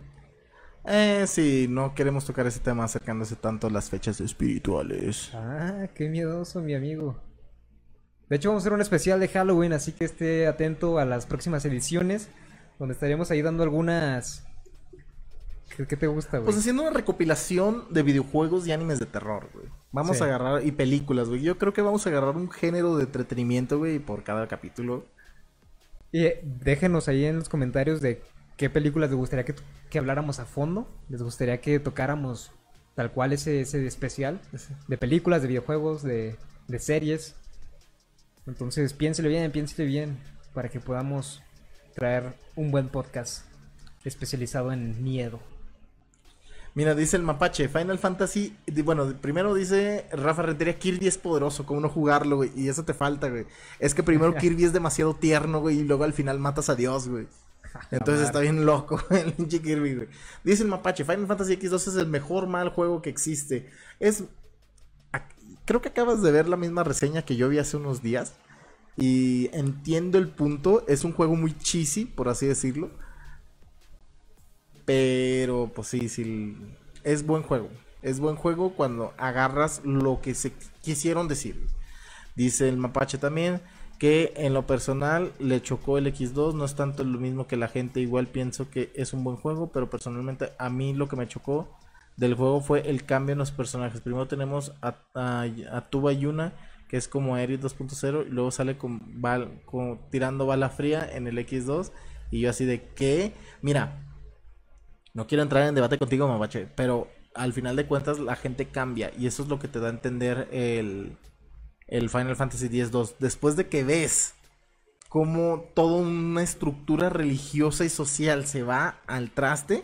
Eh, sí, no queremos tocar ese tema acercándose tanto a las fechas espirituales. Ah, qué miedoso, mi amigo. De hecho, vamos a hacer un especial de Halloween, así que esté atento a las próximas ediciones, donde estaremos ahí dando algunas... ¿Qué, qué te gusta, güey? Pues haciendo una recopilación de videojuegos y animes de terror, güey. Vamos Sí. a agarrar, y películas, güey. Yo creo que vamos a agarrar un género de entretenimiento, güey, por cada capítulo. Y eh, déjenos ahí en los comentarios de qué películas les gustaría que, que habláramos a fondo. Les gustaría que tocáramos tal cual ese, ese especial. De películas, de videojuegos, de, de series. Entonces piénsele bien, piénsele bien. Para que podamos traer un buen podcast. especializado en miedo. Mira, dice el mapache, Final Fantasy, bueno, primero dice Rafa Rentería, Kirby es poderoso, ¿cómo no jugarlo, güey? Y eso te falta, güey. Es que primero Kirby es demasiado tierno, güey, y luego al final matas a Dios, güey. Entonces está bien loco el pinche Kirby, güey. Dice el mapache, Final Fantasy X2 es el mejor mal juego que existe. Es... Creo que acabas de ver la misma reseña que yo vi hace unos días. Y entiendo el punto. Es un juego muy cheesy, por así decirlo. Pero, pues sí, sí. Es buen juego. Es buen juego cuando agarras lo que se quisieron decir. Dice el mapache también que en lo personal le chocó el X2. No es tanto lo mismo que la gente. Igual pienso que es un buen juego. Pero personalmente a mí lo que me chocó del juego fue el cambio en los personajes. Primero tenemos a, a, a Tuba Yuna, que es como Aerith 2.0. Y luego sale con, bal- con- tirando bala fría en el X2. Y yo así de que, mira, no quiero entrar en debate contigo, Mapache, pero al final de cuentas la gente cambia y eso es lo que te da a entender el, el Final Fantasy X-2. Después de que ves cómo toda una estructura religiosa y social se va al traste,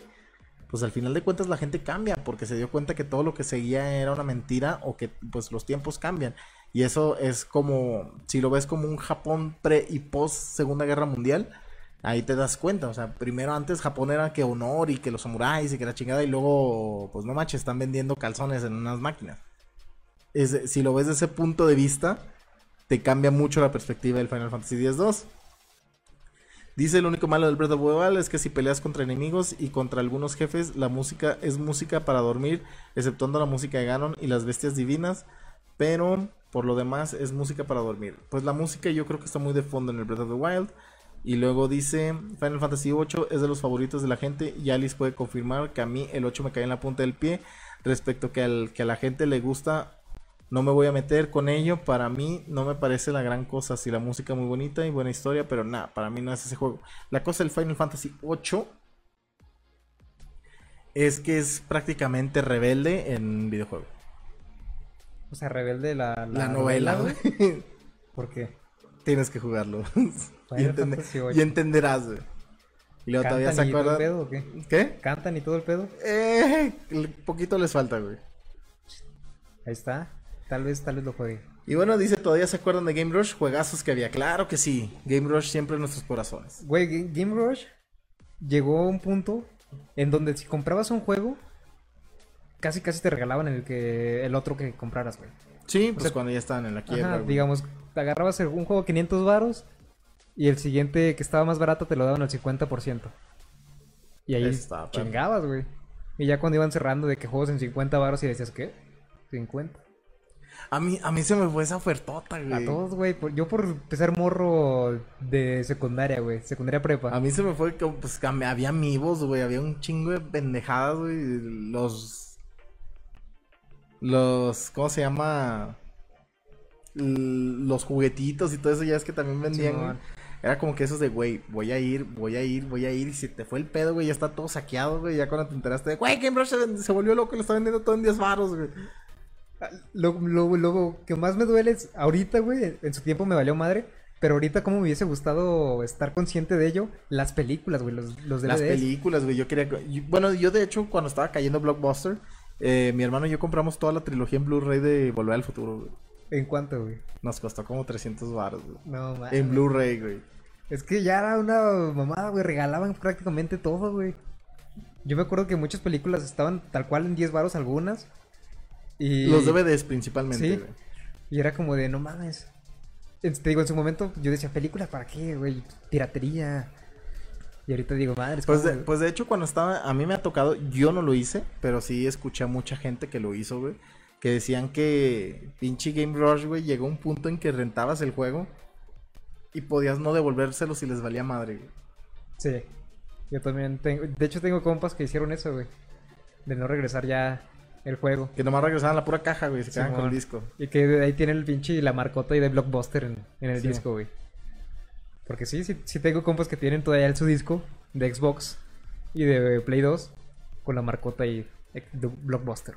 pues al final de cuentas la gente cambia porque se dio cuenta que todo lo que seguía era una mentira o que pues los tiempos cambian. Y eso es como, si lo ves como un Japón pre y post Segunda Guerra Mundial, ahí te das cuenta. O sea, primero antes Japón era que honor y que los samuráis y que la chingada, y luego, pues no manches, están vendiendo calzones en unas máquinas. Es- si lo ves desde ese punto de vista, te cambia mucho la perspectiva del Final Fantasy X-2. Dice el único malo del Breath of the Wild es que si peleas contra enemigos y contra algunos jefes, la música es música para dormir, exceptuando la música de Ganon y las bestias divinas, pero por lo demás es música para dormir. Pues la música yo creo que está muy de fondo en el Breath of the Wild. Y luego dice, Final Fantasy VIII es de los favoritos de la gente y Alice puede confirmar que a mí el 8 me cae en la punta del pie. Respecto que, al, que a la gente le gusta, no me voy a meter con ello. Para mí no me parece la gran cosa. Si la música muy bonita y buena historia, pero nada, para mí no es ese juego. La cosa del Final Fantasy VIII es que es prácticamente rebelde en videojuego. O sea, rebelde la, La, novela, güey. güey. ¿Por qué? Tienes que jugarlo. y, y entenderás, güey. Y luego todavía se ¿Cantan y todo el acuerdan. pedo o qué? ¿Qué? ¿Cantan y todo el pedo? Eh, poquito les falta, güey. Ahí está. Tal vez, tal vez lo juegue. Y bueno, dice, ¿todavía se acuerdan de Game Rush? Juegazos que había. Claro que sí. Game Rush siempre en nuestros corazones. Güey, Ga- Game Rush llegó a un punto en donde si comprabas un juego, casi casi te regalaban el que el otro que compraras, güey. Sí, pues sea, cuando ya estaban en la quiebra. Ajá, digamos, te agarrabas un juego 500 varos y el siguiente que estaba más barato te lo daban al 50%. Y ahí perro. chingabas, güey. Y ya cuando iban cerrando de que juegos en 50 varos y decías, ¿qué? 50. A mí, a mí se me fue esa ofertota, güey. A todos, güey. Yo por empezar morro de secundaria, güey. Secundaria prepa. A mí se me fue que pues, había amigos, güey. Había un chingo de pendejadas, güey. Los. Los. ¿Cómo se llama? Los juguetitos y todo eso ya es que también vendían. Güey. Era como que esos de, güey, voy a ir, voy a ir, voy a ir. Y si te fue el pedo, güey, ya está todo saqueado, güey. Ya cuando te enteraste de, güey, Game Rush se, se volvió loco, lo está vendiendo todo en 10 baros, güey. Lo, lo, lo que más me duele es ahorita, güey. En su tiempo me valió madre. Pero ahorita, como me hubiese gustado estar consciente de ello, las películas, güey, los, los DVDs. Las películas, güey. Yo quería. yo- bueno, yo de hecho, cuando estaba cayendo Blockbuster, eh, mi hermano y yo compramos toda la trilogía en Blu-ray de Volver al Futuro, güey. ¿En cuánto, güey? Nos costó como 300 baros, güey. No, mames. En Blu-ray, güey. Es que ya era una mamada, güey. Regalaban prácticamente todo, güey. Yo me acuerdo que muchas películas estaban tal cual en 10 varos algunas. Y... Los DVDs principalmente, Sí. güey. Y era como de, no mames. Te digo, en su momento yo decía, ¿películas para qué, güey? Piratería. Y ahorita digo, madre, es Pues de, pues de hecho, cuando estaba, a mí me ha tocado, yo no lo hice, pero sí escuché a mucha gente que lo hizo, güey. Que decían que pinche Game Rush, güey, llegó a un punto en que rentabas el juego y podías no devolvérselo si les valía madre, güey. Sí. Yo también tengo... De hecho, tengo compas que hicieron eso, güey. De no regresar ya el juego. Que nomás regresaban la pura caja, güey, y se quedaban con el disco. Y que de ahí tiene el pinche la marcota y de Blockbuster en, en el Sí. disco, güey. Porque sí, sí, sí tengo compas que tienen todavía su disco de Xbox y de Play 2 con la marcota y de Blockbuster.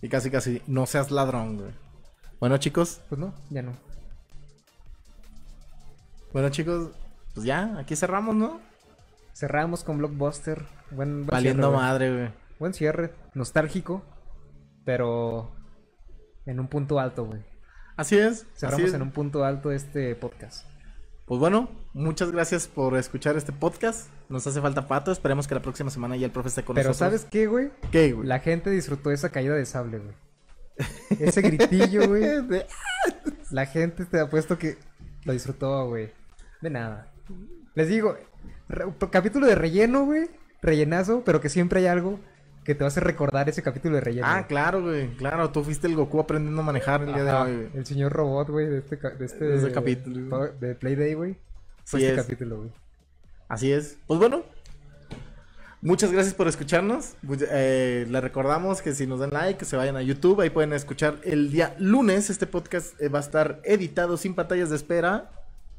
Y casi, casi, no seas ladrón, güey. Bueno, chicos, Pues no, ya no. bueno, chicos, pues ya, aquí cerramos, ¿no? Cerramos con Blockbuster. Buen, buen Valiendo cierre, madre, güey. Buen cierre. Nostálgico. Pero en un punto alto, güey. Así es. así Cerramos es. en un punto alto este podcast. Pues bueno, muchas gracias por escuchar este podcast. Nos hace falta pato. Esperemos que la próxima semana ya el profe esté con Pero nosotros. ¿sabes qué, güey? qué, güey? La gente disfrutó esa caída de sable, güey. Ese gritillo, güey. La gente te ha puesto que lo disfrutó, güey. De nada. Les digo, capítulo de relleno, güey. Rellenazo, pero que siempre hay algo que te hacer recordar ese capítulo de relleno. Ah, claro, güey. Claro, tú fuiste el Goku aprendiendo a manejar el día de hoy, güey. El señor robot, güey, de este, de este De ese capítulo, güey. De Playday, güey. Fue Sí este es. capítulo, güey. Así es. Pues bueno. Muchas gracias por escucharnos. Pues, eh, les recordamos que si nos dan like, que se vayan a YouTube. Ahí pueden escuchar el día lunes. Este podcast eh, va a estar editado sin pantallas de espera.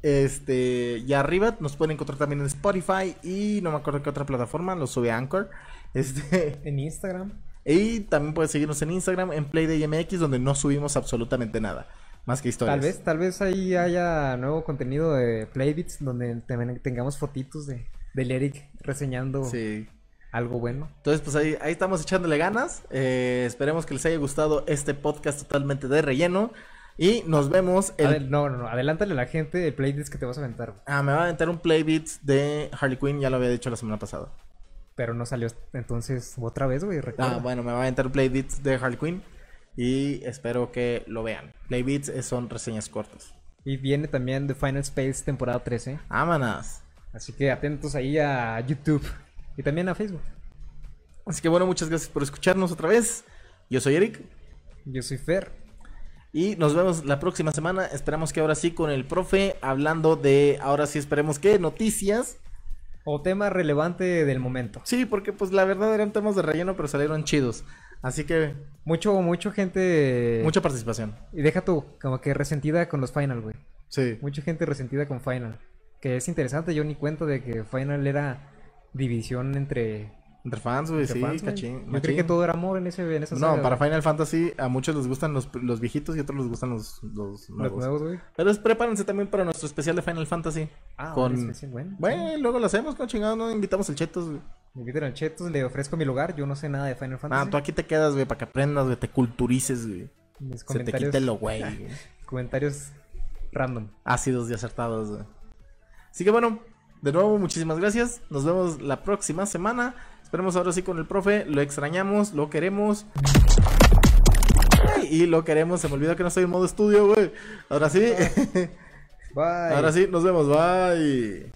Este, ya arriba nos pueden encontrar también en Spotify y no me acuerdo qué otra plataforma, lo sube a Anchor. Este, En Instagram. y también pueden seguirnos en Instagram en PlayDayMX donde no subimos absolutamente nada, más que historias. Tal vez, tal vez ahí haya nuevo contenido de Playbits donde también tengamos fotitos de, del Eric reseñando Sí. algo bueno. Entonces, pues ahí, ahí estamos echándole ganas. Eh, esperemos que les haya gustado este podcast totalmente de relleno. Y nos vemos el... Adel- no, no, no, adelántale a la gente el playlist que te vas a aventar. Ah, me va a aventar un playbeats de Harley Quinn, ya lo había dicho la semana pasada. Pero no salió entonces otra vez, güey. Ah, bueno, me va a aventar un playbeats de Harley Quinn. Y espero que lo vean. Playbeats eh, son reseñas cortas. Y viene también The Final Space temporada 13. Vámonos. Así que atentos ahí a YouTube y también a Facebook. Así que bueno, muchas gracias por escucharnos otra vez. Yo soy Eric. Yo soy Fer. Y nos vemos la próxima semana. Esperamos que ahora sí con el profe hablando de, ahora sí esperemos que noticias. O tema relevante del momento. Sí, porque pues la verdad eran temas de relleno, pero salieron chidos. Así que Mucho, mucho gente. mucha participación. Y deja tú, como que resentida con los Final, güey. Sí. Mucha gente resentida con Final. Que es interesante, yo ni cuento de que Final era división entre, Entre fans, güey, sí, fans, cachín. Yo creí que todo era amor en, ese, en esa No, saga, para. Final Fantasy a muchos les gustan los, los viejitos y a otros les gustan los, los Los nuevos. güey. Pero es- prepárense también para nuestro especial de Final Fantasy. Ah, con... especial, bueno. Bueno, luego lo hacemos con chingados, no invitamos al Chetos, güey. Me invitan al Chetos, le ofrezco mi lugar. Yo no sé nada de Final Fantasy. Ah, tú aquí te quedas, güey, para que aprendas, güey, te culturices, güey. Se te quite lo güey. comentarios random. Ácidos y acertados, güey. Así que bueno, de nuevo, muchísimas gracias. Nos vemos la próxima semana. Esperemos ahora sí con el profe. Lo extrañamos, lo queremos. Y lo queremos. Se me olvidó que no estoy en modo estudio, güey. Ahora sí. Bye. ahora sí, nos vemos. Bye.